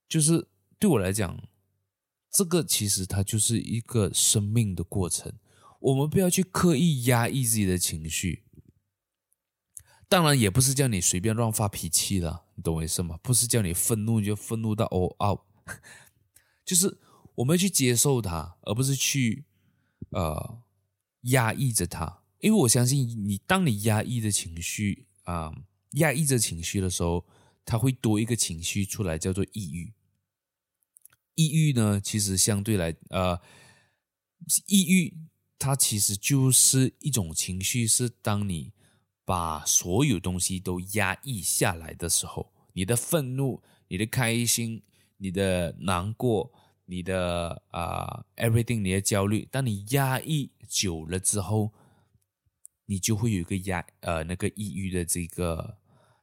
就是对我来讲，这个其实它就是一个生命的过程，我们不要去刻意压抑自己的情绪。当然也不是叫你随便乱发脾气了，你懂我意思吗？不是叫你愤怒就愤怒到 all out，就是我们要去接受它，而不是去呃压抑着它。因为我相信你，当你压抑着情绪啊、压抑着情绪的时候，它会多一个情绪出来，叫做抑郁。抑郁呢，其实相对来呃，抑郁它其实就是一种情绪，是当你。把所有东西都压抑下来的时候，你的愤怒、你的开心、你的难过、你的啊、everything、你的焦虑，当你压抑久了之后，你就会有一个压呃那个抑郁的这个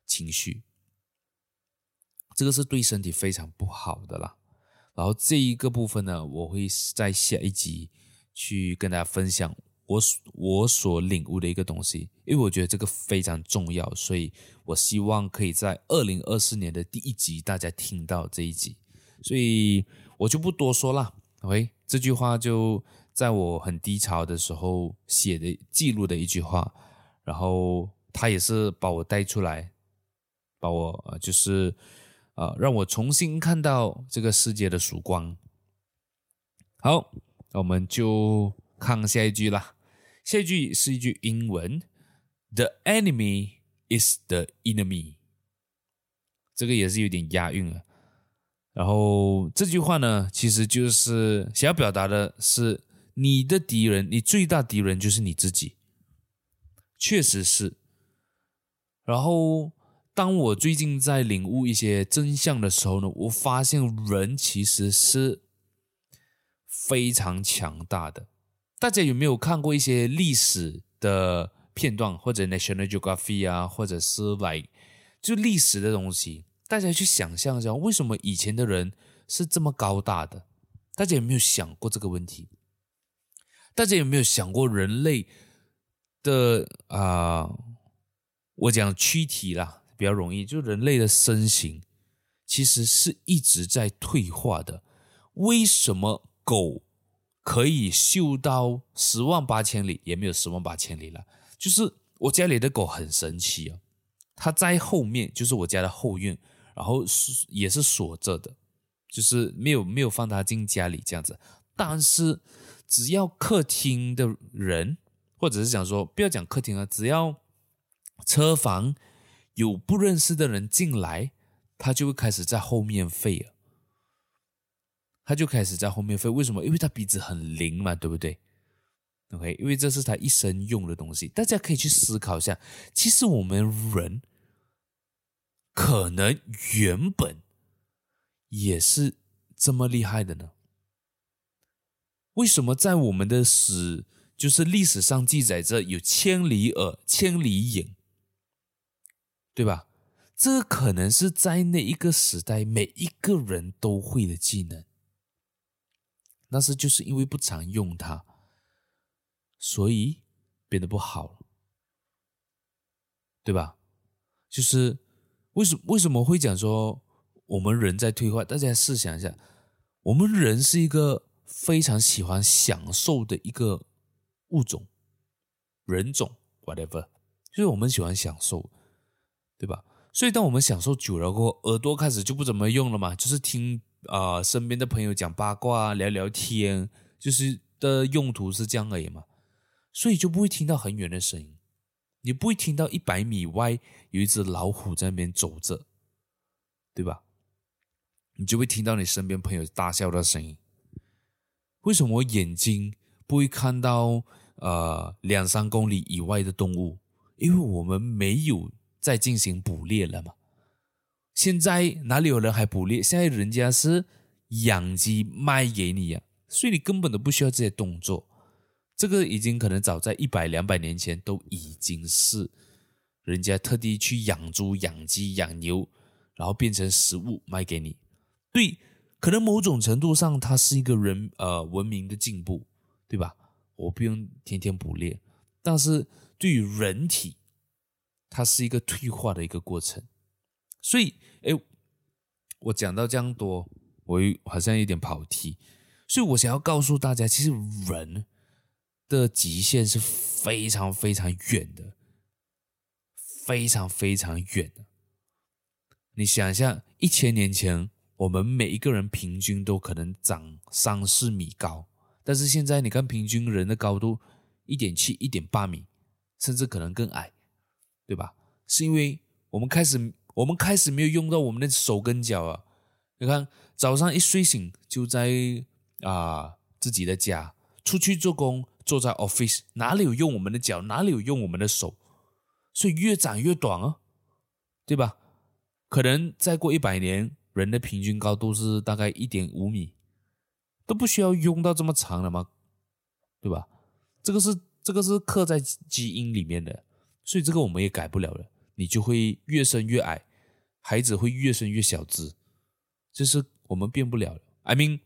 情绪，这个是对身体非常不好的啦。然后这一个部分呢，我会在下一集去跟大家分享。我所我所领悟的一个东西，因为我觉得这个非常重要，所以我希望可以在二零二四年的第一集大家听到这一集，所以我就不多说了。OK，这句话就在我很低潮的时候写的记录的一句话，然后他也是把我带出来，把我就是啊让我重新看到这个世界的曙光。好，那我们就看下一句啦。下一句是一句英文，“The enemy is the enemy”，这个也是有点押韵啊。然后这句话呢，其实就是想要表达的是，你的敌人，你最大敌人就是你自己。确实是。然后，当我最近在领悟一些真相的时候呢，我发现人其实是非常强大的。大家有没有看过一些历史的片段，或者 National Geography 啊，或者是 like 就历史的东西？大家去想象一下，为什么以前的人是这么高大的？大家有没有想过这个问题？大家有没有想过人类的啊、我讲躯体啦，比较容易，就人类的身形其实是一直在退化的。为什么狗？可以嗅到十万八千里，也没有十万八千里了。就是我家里的狗很神奇啊，它在后面，就是我家的后院，然后也是锁着的，就是没有没有放它进家里这样子。但是只要客厅的人，或者是想说不要讲客厅啊，只要车房有不认识的人进来，他就会开始在后面吠了。他就开始在后面吠，为什么？因为他鼻子很灵嘛，对不对？OK，因为这是他一生用的东西。大家可以去思考一下，其实我们人可能原本也是这么厉害的呢？为什么在我们的史，就是历史上记载着有千里耳、千里眼，对吧？这可能是在那一个时代每一个人都会的技能。但是就是因为不常用它，所以变得不好了，对吧？就是为什么为什么会讲说我们人在退化？大家试想一下，我们人是一个非常喜欢享受的一个物种，人种，whatever，就是我们喜欢享受，对吧？所以当我们享受久了过后，耳朵开始就不怎么用了嘛，就是听。啊、身边的朋友讲八卦，聊聊天，就是的用途是这样而已嘛，所以就不会听到很远的声音，你不会听到一百米外有一只老虎在那边走着，对吧？你就会听到你身边朋友大笑的声音。为什么我眼睛不会看到呃两三公里以外的动物？因为我们没有在进行捕猎了嘛。现在哪里有人还捕猎？现在人家是养鸡卖给你呀、啊。所以你根本都不需要这些动作，这个已经可能早在一百两百年前都已经是人家特地去养猪、养鸡、养牛，然后变成食物卖给你。对，可能某种程度上它是一个人呃文明的进步，对吧？我不用天天捕猎，但是对于人体，它是一个退化的一个过程。所以，哎，我讲到这样多，我好像有点跑题。所以我想要告诉大家，其实人的极限是非常非常远的，非常非常远的。你想一下，一千年前，我们每一个人平均都可能长三四米高，但是现在你看，平均人的高度一点七、一点八米，甚至可能更矮，对吧？是因为我们开始，我们开始没有用到我们的手跟脚啊。你看，早上一睡醒就在。啊，自己的家，出去做工，坐在 office，哪里有用我们的脚，哪里有用我们的手，所以越长越短啊，对吧？可能再过一百年，人的平均高度是大概一点五米，都不需要用到这么长了吗？对吧？这个是这个是刻在基因里面的，所以这个我们也改不了了。你就会越生越矮，孩子会越生越小只，这是我们变不了的。I mean。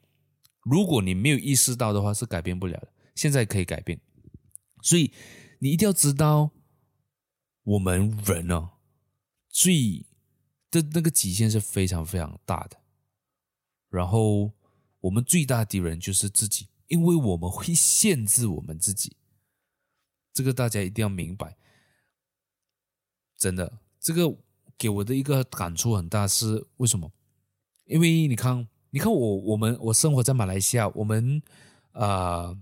如果你没有意识到的话，是改变不了的。现在可以改变，所以你一定要知道，我们人哦，最的那个极限是非常非常大的。然后我们最大的敌人就是自己，因为我们会限制我们自己。这个大家一定要明白。真的，这个给我的一个感触很大，是为什么？因为你看。你看我，我们我生活在马来西亚，我们啊、呃，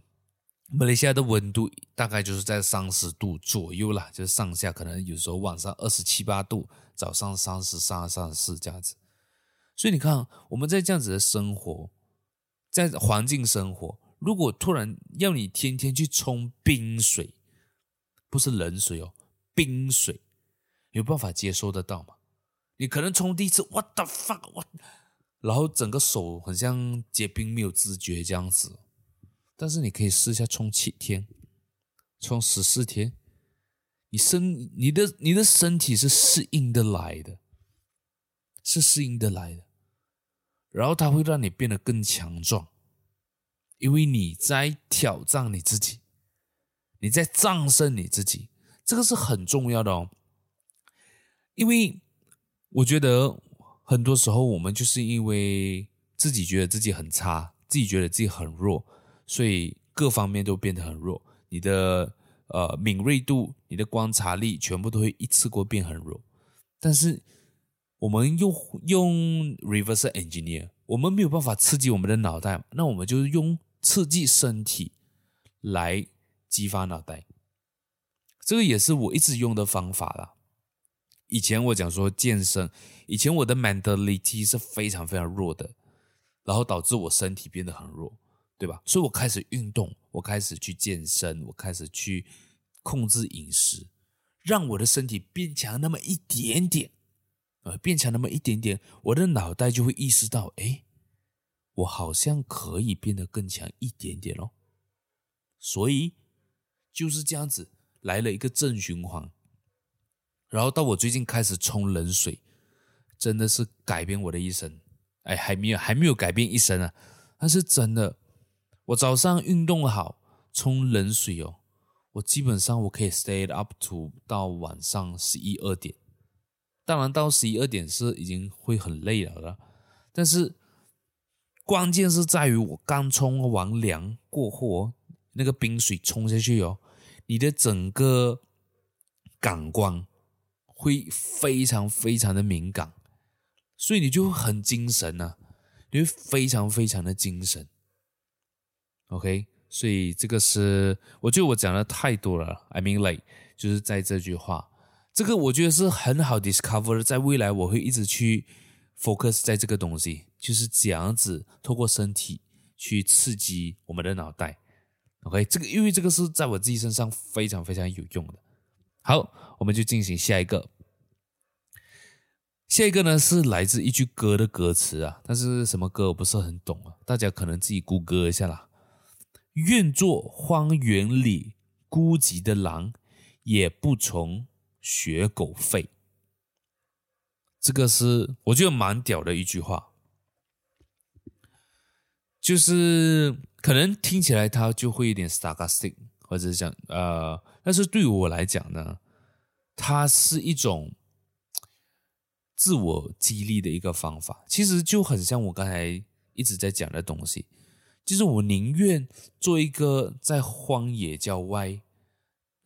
马来西亚的温度大概就是在三十度左右啦，就是上下可能有时候晚上二十七八度，早上三十三、三十四这样子。所以你看，我们在这样子的生活，在环境生活，如果突然要你天天去冲冰水，不是冷水哦，冰水，有办法接收得到吗？你可能冲第一次，what the fuck，我。然后整个手很像结冰，没有知觉这样子。但是你可以试一下冲七天，冲十四天，你身你的你的身体是适应的来的，是适应的来的。然后它会让你变得更强壮，因为你在挑战你自己，你在战胜你自己，这个是很重要的哦。因为我觉得。很多时候，我们就是因为自己觉得自己很差，自己觉得自己很弱，所以各方面都变得很弱。你的呃敏锐度、你的观察力，全部都会一次过变很弱。但是我们用用 reverse engineer，我们没有办法刺激我们的脑袋，那我们就用刺激身体来激发脑袋。这个也是我一直用的方法啦。以前我讲说健身，以前我的 mentality 是非常非常弱的，然后导致我身体变得很弱，对吧？所以我开始运动，我开始去健身，我开始去控制饮食，让我的身体变强那么一点点，呃，变强那么一点点，我的脑袋就会意识到，哎，我好像可以变得更强一点点哦。所以就是这样子来了一个正循环。然后到我最近开始冲冷水，真的是改变我的一生。哎，还没有还没有改变一生啊，但是真的，我早上运动好，冲冷水哦，我基本上我可以 stay up to 到晚上十一二点。当然到十一二点是已经会很累了了，但是关键是在于我刚冲完凉过后，那个冰水冲下去哦，你的整个感官。会非常非常的敏感，所以你就会很精神呐、你会非常非常的精神。OK，所以这个是我觉得我讲的太多了。I mean like 就是在这句话，这个我觉得是很好 discover，在未来我会一直去 focus 在这个东西，就是这样子透过身体去刺激我们的脑袋。OK，这个因为这个是在我自己身上非常非常有用的。好，我们就进行下一个。下一个呢是来自一句歌的歌词啊，但是什么歌我不是很懂啊，大家可能自己谷歌一下啦。愿做荒原里孤寂的狼，也不从学狗吠。这个是我觉得蛮屌的一句话，就是可能听起来它就会有点 sarcastic，或者是讲呃，但是对于我来讲呢，它是一种。自我激励的一个方法，其实就很像我刚才一直在讲的东西，就是我宁愿做一个在荒野郊外，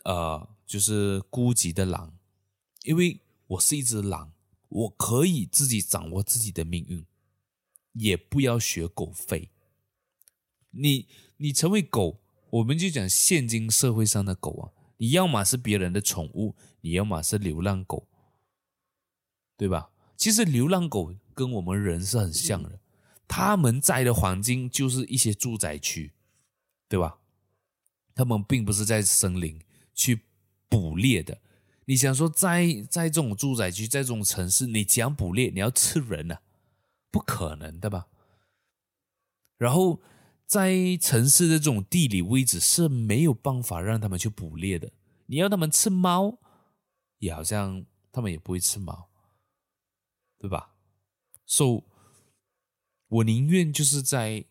呃，就是孤寂的狼，因为我是一只狼，我可以自己掌握自己的命运，也不要学狗吠。你你成为狗，我们就讲现今社会上的狗啊，你要么是别人的宠物，你要么是流浪狗。对吧？其实流浪狗跟我们人是很像的，他们在的环境就是一些住宅区，对吧？他们并不是在森林去捕猎的。你想说在，在在这种住宅区，在这种城市，你讲捕猎，你要吃人呢、啊？不可能的吧？然后在城市的这种地理位置是没有办法让他们去捕猎的。你要他们吃猫，也好像他们也不会吃猫。对吧？So，我宁愿就是在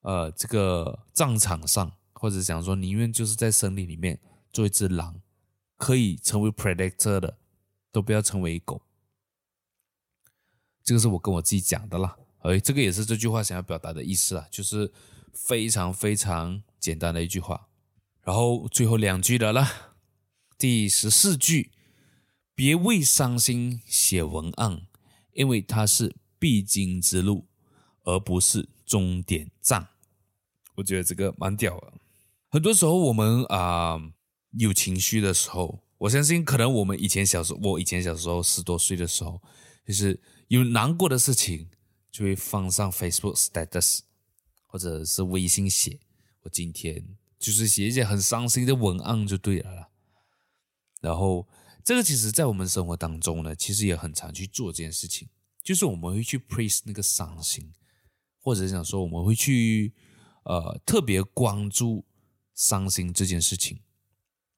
呃这个战场上，或者讲说宁愿就是在森林里面做一只狼，可以成为 predator 的，都不要成为狗。这个是我跟我自己讲的啦。哎，这个也是这句话想要表达的意思啊，就是非常非常简单的一句话。然后最后两句的了，第十四句。别为伤心写文案，因为它是必经之路，而不是终点站。我觉得这个蛮屌的。很多时候我们啊、有情绪的时候，我相信可能我们以前小时候，我以前小时候十多岁的时候，就是有难过的事情，就会放上 Facebook status 或者是微信写。我今天就是写一些很伤心的文案就对了啦，然后。这个其实，在我们生活当中呢，其实也很常去做这件事情，就是我们会去 praise 那个伤心，或者想说我们会去呃特别关注伤心这件事情，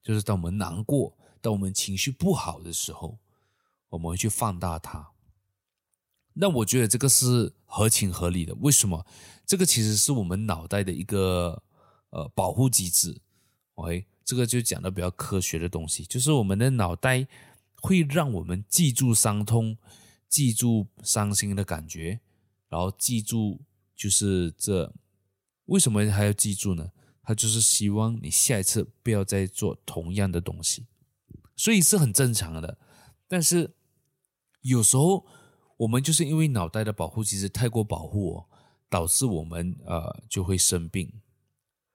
就是当我们难过、当我们情绪不好的时候，我们会去放大它。那我觉得这个是合情合理的。为什么？这个其实是我们脑袋的一个呃保护机制。OK。这个就讲的比较科学的东西，就是我们的脑袋会让我们记住伤痛，记住伤心的感觉，然后记住就是这为什么还要记住呢？它就是希望你下一次不要再做同样的东西，所以是很正常的。但是有时候我们就是因为脑袋的保护机制太过保护哦，导致我们呃就会生病，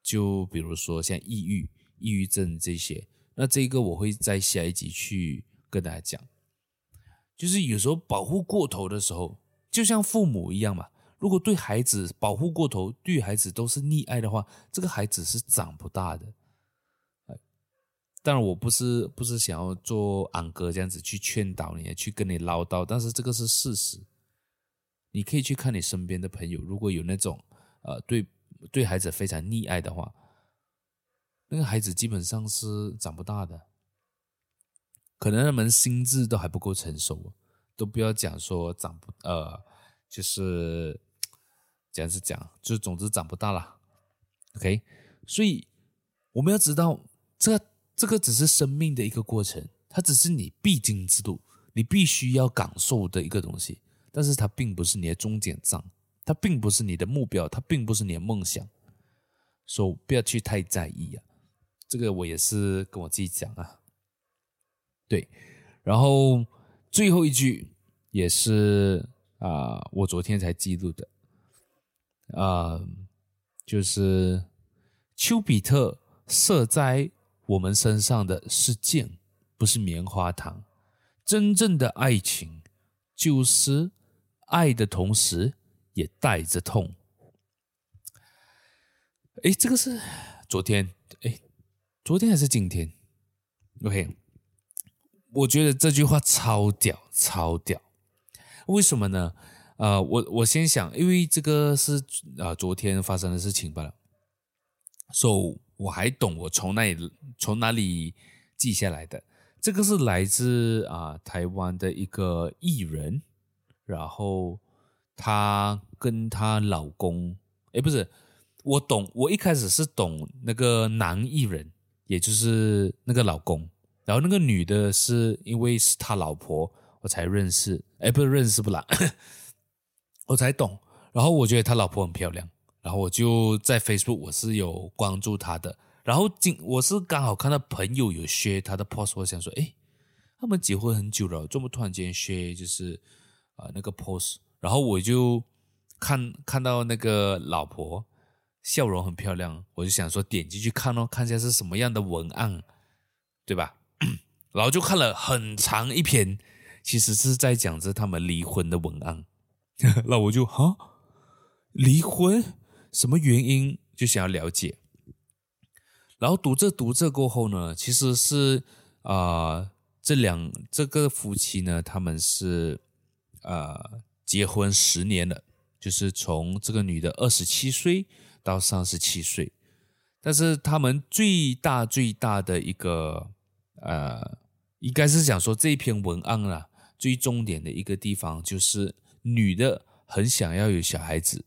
就比如说像抑郁。抑郁症这些，那这个我会在下一集去跟大家讲。就是有时候保护过头的时候，就像父母一样嘛。如果对孩子保护过头，对孩子都是溺爱的话，这个孩子是长不大的。当然，我不是不是想要做安哥这样子去劝导你，去跟你唠叨，但是这个是事实。你可以去看你身边的朋友，如果有那种呃对对孩子非常溺爱的话。那个孩子基本上是长不大的，可能他们心智都还不够成熟，都不要讲说长不呃，就是这样子讲，就总之长不大了。OK，所以我们要知道，这这个只是生命的一个过程，它只是你必经之路，你必须要感受的一个东西，但是它并不是你的终点站，它并不是你的目标，它并不是你的梦想，所以不要去太在意啊。这个我也是跟我自己讲啊，对，然后最后一句也是啊、我昨天才记录的。啊、就是丘比特射在我们身上的是箭，不是棉花糖。真正的爱情就是爱的同时也带着痛。哎，这个是昨天，哎，昨天还是今天？OK，我觉得这句话超屌，超屌。为什么呢？呃，我我先想，因为这个是啊、昨天发生的事情罢了。So，我还懂我从哪里从哪里记下来的。这个是来自啊、台湾的一个艺人，然后她跟她老公，哎，不是。我懂，我一开始是懂那个男艺人，也就是那个老公，然后那个女的是因为是他老婆，我才认识，哎，不是认识不啦，我才懂。然后我觉得他老婆很漂亮，然后我就在 Facebook 我是有关注他的，然后今我是刚好看到朋友有 share 他的 post，我想说，哎，他们结婚很久了，这么突然间 share 就是啊、呃、那个 post，然后我就看看到那个老婆。笑容很漂亮，我就想说点进去看哦，看一下是什么样的文案，对吧？然后就看了很长一篇，其实是在讲着他们离婚的文案。那我就哈，离婚什么原因？就想要了解。然后读着读着过后呢，其实是啊、这两这个夫妻呢，他们是啊、结婚十年了，就是从这个女的二十七岁。到三十七岁，但是他们最大最大的一个呃，应该是想说这篇文案啊，最重点的一个地方就是女的很想要有小孩子，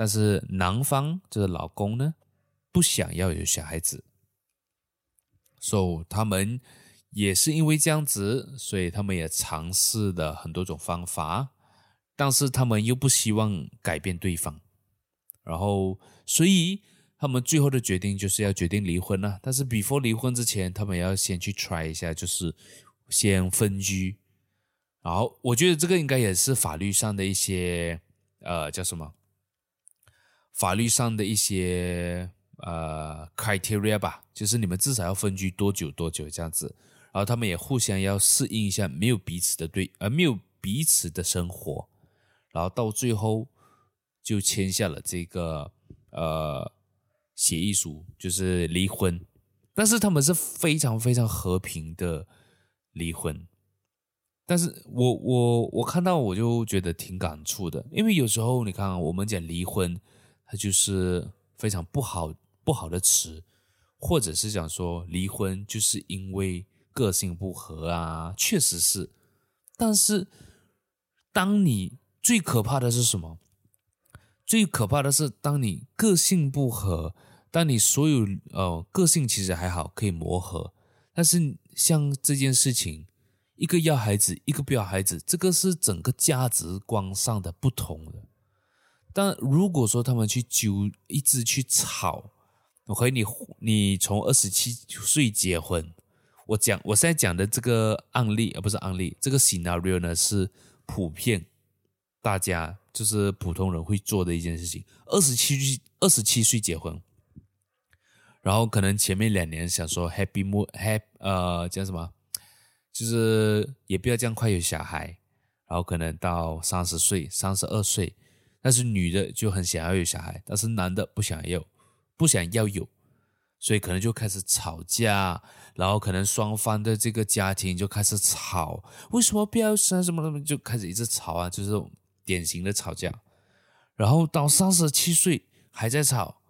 但是男方就是老公呢不想要有小孩子，所以他们也是因为这样子，所以他们也尝试了很多种方法，但是他们又不希望改变对方。然后，所以他们最后的决定就是要决定离婚了。但是，before 离婚之前，他们要先去 try 一下，就是先分居。然后，我觉得这个应该也是法律上的一些呃叫什么？法律上的一些呃 criteria 吧，就是你们至少要分居多久多久这样子。然后他们也互相要适应一下，没有彼此的对，而、呃、没有彼此的生活。然后到最后。就签下了这个呃协议书，就是离婚。但是他们是非常非常和平的离婚。但是我我我看到我就觉得挺感触的，因为有时候你看我们讲离婚，它就是非常不好不好的词，或者是讲说离婚就是因为个性不合啊，确实是。但是当你最可怕的是什么？最可怕的是，当你个性不合，当你所有呃个性其实还好，可以磨合，但是像这件事情，一个要孩子，一个不要孩子，这个是整个价值观上的不同的。但如果说他们去纠，一直去吵，我和你你从二十七岁结婚，我讲我现在讲的这个案例，而不是案例，这个 scenario 呢是普遍大家。就是普通人会做的一件事情。二十七岁，二十七岁结婚，然后可能前面两年想说 happy mo happy 呃叫什么，就是也不要这样快有小孩。然后可能到三十岁、三十二岁，但是女的就很想要有小孩，但是男的不想要，不想要有，所以可能就开始吵架。然后可能双方的这个家庭就开始吵，为什么不要生什么什么，就开始一直吵啊，就是。典型的吵架，然后到三十七岁还在吵，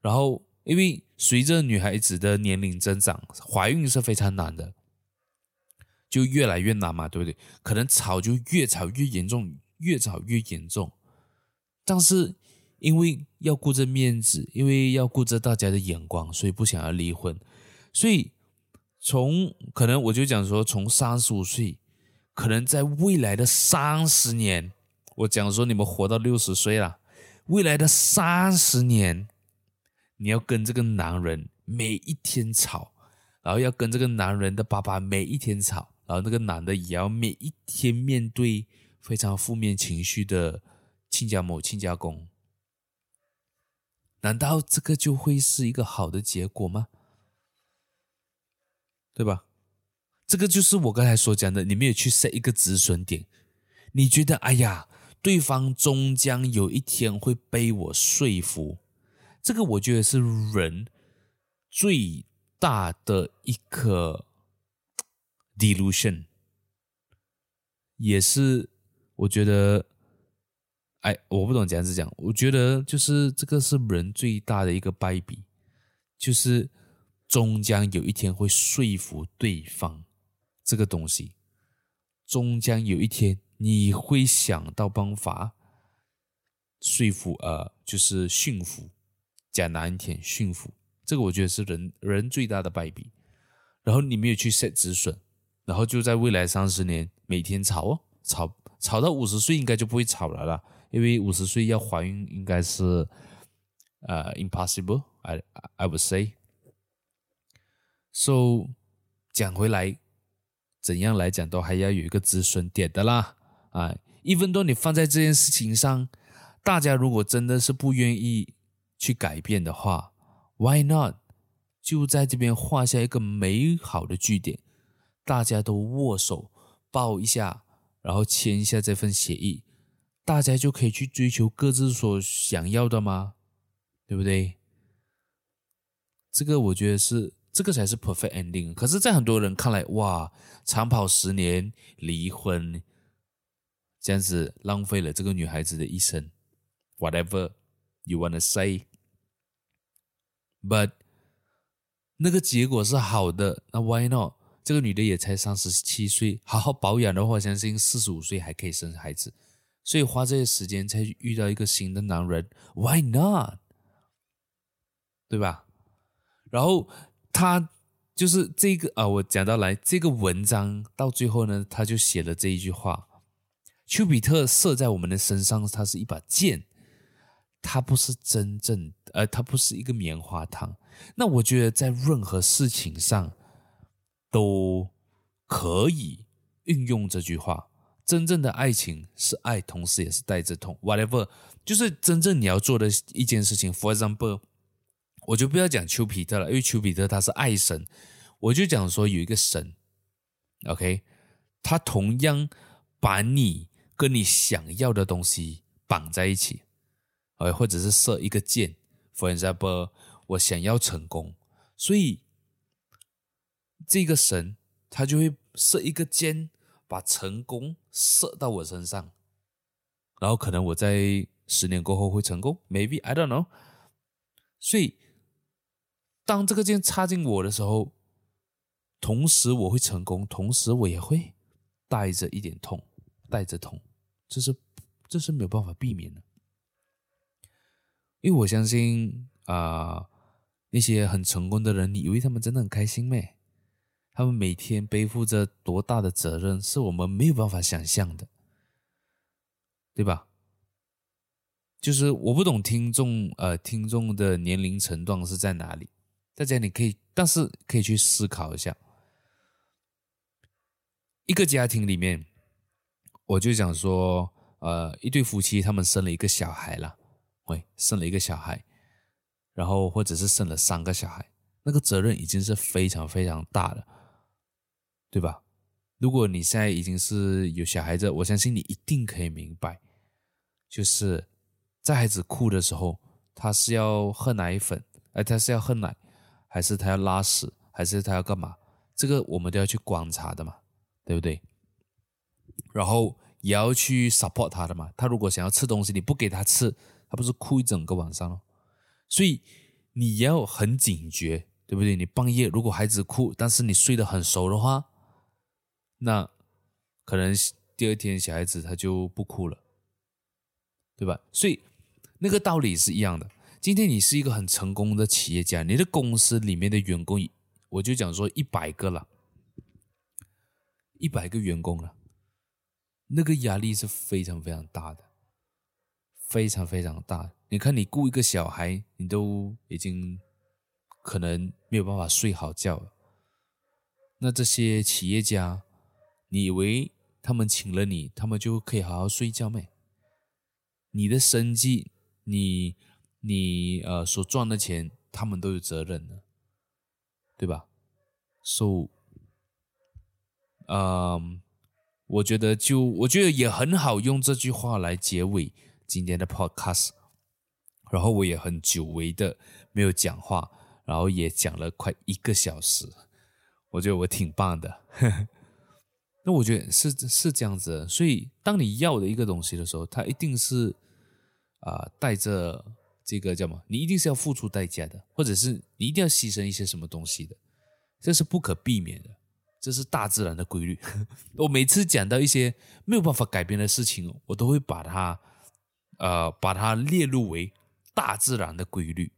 然后因为随着女孩子的年龄增长，怀孕是非常难的，就越来越难嘛，对不对？可能吵就越吵越严重，越吵越严重。但是因为要顾着面子，因为要顾着大家的眼光，所以不想要离婚。所以从可能我就讲说，从三十五岁，可能在未来的三十年。我讲说，你们活到六十岁了，未来的三十年，你要跟这个男人每一天吵，然后要跟这个男人的爸爸每一天吵，然后那个男的也要每一天面对非常负面情绪的亲家母、亲家公。难道这个就会是一个好的结果吗？对吧？这个就是我刚才所讲的，你没有去设一个止损点，你觉得哎呀，对方终将有一天会被我说服，这个我觉得是人最大的一个 delusion，也是我觉得，哎，我不懂怎样子讲，我觉得就是这个是人最大的一个败笔，就是。终将有一天会说服对方，这个东西，终将有一天你会想到办法说服，呃，就是驯服，讲难听点，驯服，这个我觉得是人人最大的败笔。然后你没有去 set 止损，然后就在未来三十年每天吵哦，吵吵到五十岁应该就不会吵了啦，因为五十岁要怀孕应该是呃 impossible，I I would say。So，讲回来，怎样来讲都还要有一个止损点的啦。啊，even though 你放在这件事情上，大家如果真的是不愿意去改变的话，Why not？就在这边画下一个美好的句点，大家都握手抱一下，然后签一下这份协议，大家就可以去追求各自所想要的吗？对不对？这个我觉得是。这个才是 perfect ending。可是，在很多人看来，哇，长跑十年，离婚，这样子浪费了这个女孩子的一生。Whatever you wanna say，but 那个结果是好的，那 why not？这个女的也才三十七岁，好好保养的话，相信四十五岁还可以生孩子。所以花这些时间才遇到一个新的男人，why not？对吧？然后。他就是这个啊，我讲到来这个文章到最后呢，他就写了这一句话：丘比特射在我们的身上，它是一把剑，它不是真正，呃，它不是一个棉花糖。那我觉得在任何事情上都可以运用这句话。真正的爱情是爱，同时也是带着痛。Whatever，就是真正你要做的一件事情。For example。我就不要讲丘比特了，因为丘比特他是爱神，我就讲说有一个神，OK，他同样把你跟你想要的东西绑在一起，呃，或者是射一个箭，for example，我想要成功，所以这个神他就会射一个箭，把成功射到我身上，然后可能我在十年过后会成功，maybe I don't know，所以。当这个箭插进我的时候，同时我会成功，同时我也会带着一点痛，带着痛，这是这是没有办法避免的。因为我相信啊、那些很成功的人，你以为他们真的很开心咩？他们每天背负着多大的责任，是我们没有办法想象的，对吧？就是我不懂听众呃，听众的年龄层段是在哪里？大家你可以，但是可以去思考一下，一个家庭里面，我就想说，呃，一对夫妻他们生了一个小孩了，喂，生了一个小孩，然后或者是生了三个小孩，那个责任已经是非常非常大了，对吧？如果你现在已经是有小孩子，我相信你一定可以明白，就是在孩子哭的时候，他是要喝奶粉，哎，他是要喝奶。还是他要拉屎，还是他要干嘛？这个我们都要去观察的嘛，对不对？然后也要去 support 他的嘛。他如果想要吃东西，你不给他吃，他不是哭一整个晚上咯？所以你要很警觉，对不对？你半夜如果孩子哭，但是你睡得很熟的话，那可能第二天小孩子他就不哭了，对吧？所以那个道理是一样的。今天你是一个很成功的企业家，你的公司里面的员工，我就讲说一百个了，一百个员工了，那个压力是非常非常大的，非常非常大。你看，你雇一个小孩，你都已经可能没有办法睡好觉了。那这些企业家，你以为他们请了你，他们就可以好好睡觉没？你的生计，你。你呃所赚的钱，他们都有责任的，对吧？So，嗯，我觉得就我觉得也很好用这句话来结尾今天的 Podcast。然后我也很久违的没有讲话，然后也讲了快一个小时，我觉得我挺棒的。呵呵那我觉得是是这样子的，所以当你要的一个东西的时候，它一定是啊、带着这个叫什么？你一定是要付出代价的，或者是你一定要牺牲一些什么东西的，这是不可避免的，这是大自然的规律。我每次讲到一些没有办法改变的事情，我都会把它呃把它列入为。大自然的规律，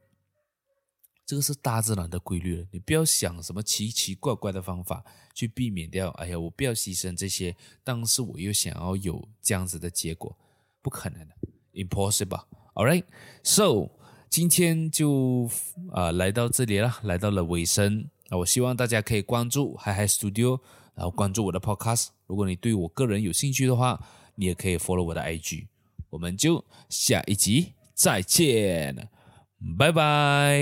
这个是大自然的规律了。你不要想什么奇奇怪怪的方法去避免掉。哎呀，我不要牺牲这些，但是我又想要有这样子的结果，不可能的，impossible。All right, so 今天就啊、来到这里了，来到了尾声。那我希望大家可以关注 Hyhy Studio，然后关注我的 podcast。如果你对我个人有兴趣的话，你也可以 follow 我的 IG。我们就下一集。再见，拜拜。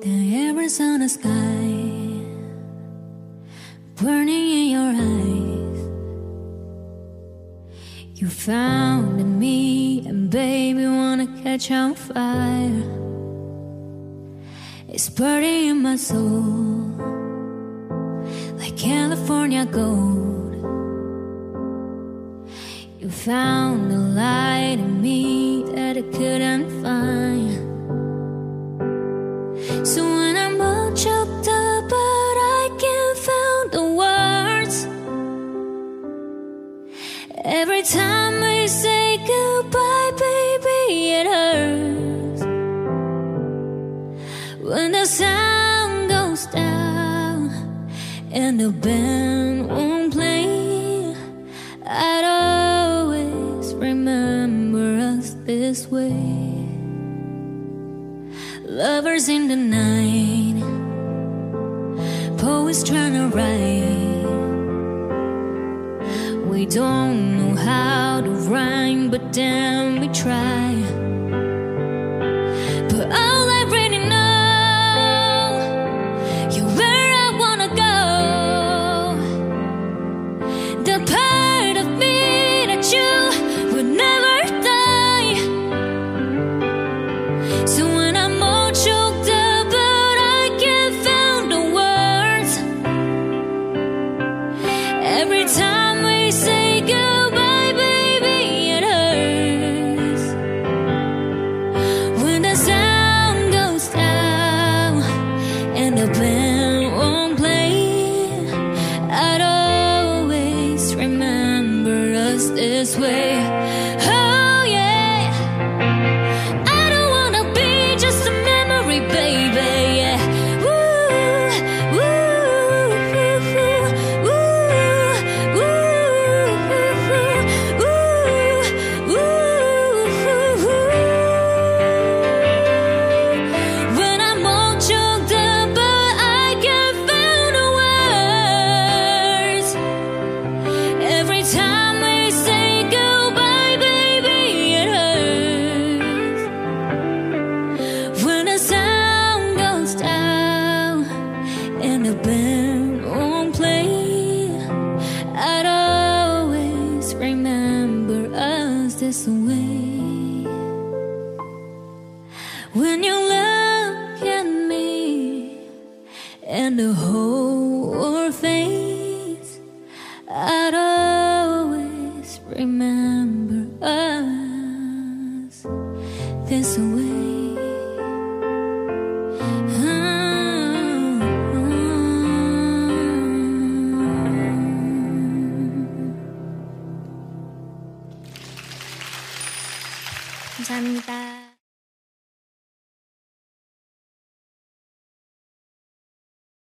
The the sky, burning in your eyes. You found me, and baby, wanna catch on fire. It's burning in my soul, like California gold. You found a light in me that I couldn't find. So when I'm all choked up, but I can't find the words. Every time we say goodbye, baby, it hurts. When the sun goes down and the band won't play, this way. Lovers in the night, poets trying to write. We don't know how to rhyme, but damn, we try.